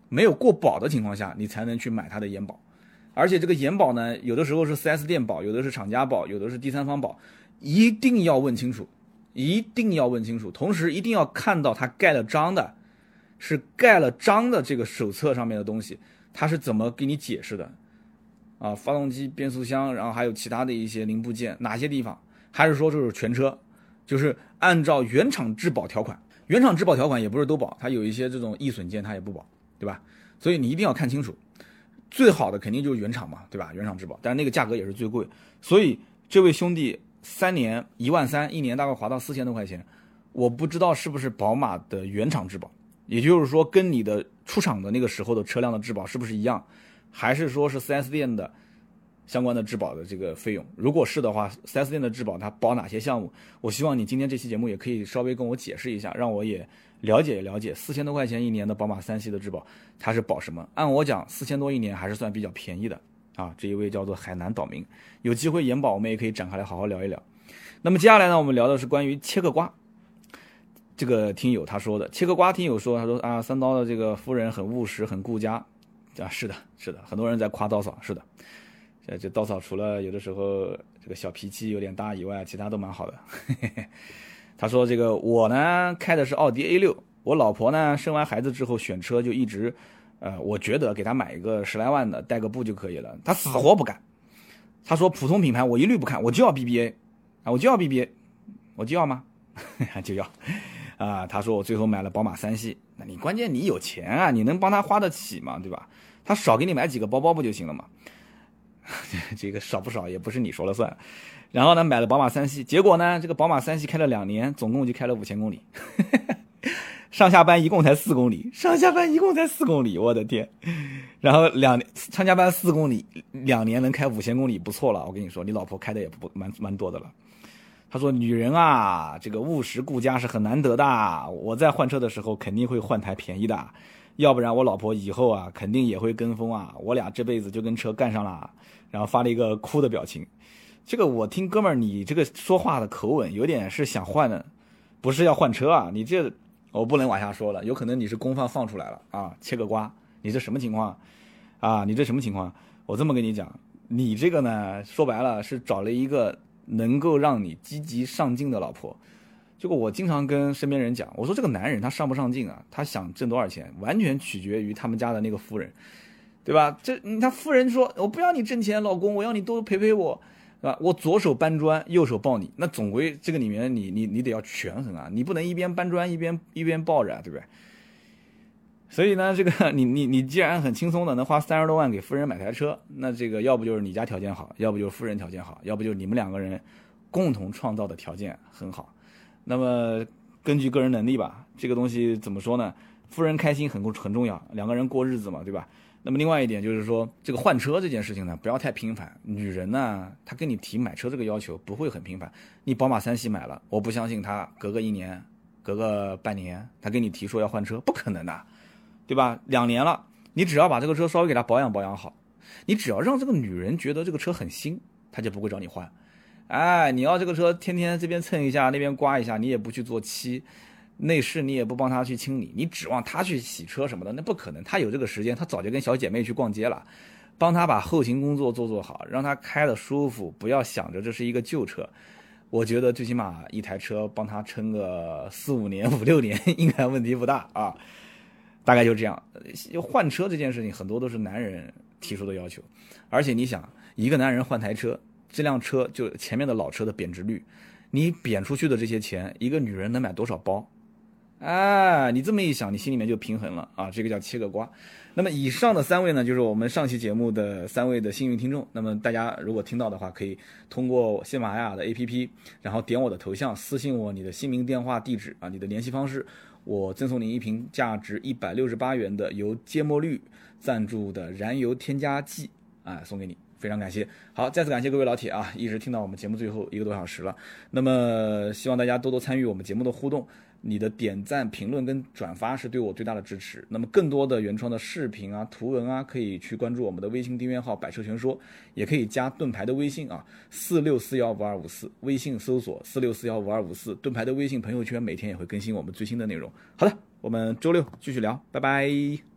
没有过保的情况下，你才能去买它的延保。而且这个延保呢，有的时候是 4S 店保，有的是厂家保，有的是第三方保，一定要问清楚，一定要问清楚。同时一定要看到他盖了章的，是盖了章的这个手册上面的东西，他是怎么给你解释的？啊，发动机、变速箱，然后还有其他的一些零部件，哪些地方？还是说就是全车，就是按照原厂质保条款，原厂质保条款也不是都保，它有一些这种易损件它也不保，对吧？所以你一定要看清楚。最好的肯定就是原厂嘛，对吧？原厂质保，但是那个价格也是最贵。所以这位兄弟三年一万三，一年大概划到四千多块钱，我不知道是不是宝马的原厂质保，也就是说跟你的出厂的那个时候的车辆的质保是不是一样，还是说是 4S 店的相关的质保的这个费用？如果是的话，4S 店的质保它保哪些项目？我希望你今天这期节目也可以稍微跟我解释一下，让我也了解了解。四千多块钱一年的宝马三系的质保，它是保什么？按我讲，四千多一年还是算比较便宜的啊。这一位叫做海南岛民，有机会延保我们也可以展开来好好聊一聊。那么接下来呢，我们聊的是关于切个瓜。这个听友他说的，切个瓜听友说，他说啊，三刀的这个夫人很务实，很顾家。啊，是的，是的，很多人在夸刀嫂，是的。呃，这刀嫂除了有的时候这个小脾气有点大以外，其他都蛮好的。他说这个我呢开的是奥迪 A 六，我老婆呢生完孩子之后选车就一直，呃，我觉得给她买一个十来万的带个步就可以了，她死活不干。他说普通品牌我一律不看，我就要 BBA，啊，我就要 BBA，我就要吗？就要。啊，他说我最后买了宝马三系，那你关键你有钱啊，你能帮他花得起吗？对吧？他少给你买几个包包不就行了吗？这个少不少也不是你说了算。然后呢，买了宝马三系，结果呢，这个宝马三系开了两年，总共就开了五千公里，上下班一共才四公里，上下班一共才四公里，我的天！然后两上下班四公里，两年能开五千公里，不错了。我跟你说，你老婆开的也不蛮蛮多的了。他说：“女人啊，这个务实顾家是很难得的。我在换车的时候肯定会换台便宜的，要不然我老婆以后啊肯定也会跟风啊。我俩这辈子就跟车干上了。”然后发了一个哭的表情。这个我听哥们儿，你这个说话的口吻有点是想换的，不是要换车啊？你这我不能往下说了，有可能你是公放放出来了啊？切个瓜，你这什么情况啊？你这什么情况？我这么跟你讲，你这个呢，说白了是找了一个。能够让你积极上进的老婆，这个我经常跟身边人讲，我说这个男人他上不上进啊？他想挣多少钱，完全取决于他们家的那个夫人，对吧？这他夫人说，我不要你挣钱，老公，我要你多陪陪我，对吧？我左手搬砖，右手抱你，那总归这个里面你你你得要权衡啊，你不能一边搬砖一边一边抱着，对不对？所以呢，这个你你你既然很轻松的能花三十多万给夫人买台车，那这个要不就是你家条件好，要不就是夫人条件好，要不就你们两个人共同创造的条件很好。那么根据个人能力吧，这个东西怎么说呢？夫人开心很很重要，两个人过日子嘛，对吧？那么另外一点就是说，这个换车这件事情呢，不要太频繁。女人呢，她跟你提买车这个要求不会很频繁。你宝马三系买了，我不相信她隔个一年、隔个半年，她跟你提说要换车，不可能的。对吧？两年了，你只要把这个车稍微给它保养保养好，你只要让这个女人觉得这个车很新，她就不会找你换。哎，你要这个车天天这边蹭一下，那边刮一下，你也不去做漆，内饰你也不帮她去清理，你指望她去洗车什么的，那不可能。她有这个时间，她早就跟小姐妹去逛街了，帮她把后勤工作做做好，让她开的舒服，不要想着这是一个旧车。我觉得最起码一台车帮她撑个四五年、五六年，应该问题不大啊。大概就这样，换车这件事情很多都是男人提出的要求，而且你想，一个男人换台车，这辆车就前面的老车的贬值率，你贬出去的这些钱，一个女人能买多少包？哎，你这么一想，你心里面就平衡了啊，这个叫切个瓜。那么以上的三位呢，就是我们上期节目的三位的幸运听众。那么大家如果听到的话，可以通过喜马拉雅的 APP，然后点我的头像，私信我你的姓名、电话、地址啊，你的联系方式。我赠送您一瓶价值一百六十八元的由芥末绿赞助的燃油添加剂，啊，送给你，非常感谢。好，再次感谢各位老铁啊，一直听到我们节目最后一个多小时了。那么希望大家多多参与我们节目的互动。你的点赞、评论跟转发是对我最大的支持。那么更多的原创的视频啊、图文啊，可以去关注我们的微信订阅号“百车全说”，也可以加盾牌的微信啊，四六四幺五二五四，微信搜索四六四幺五二五四，盾牌的微信朋友圈每天也会更新我们最新的内容。好的，我们周六继续聊，拜拜。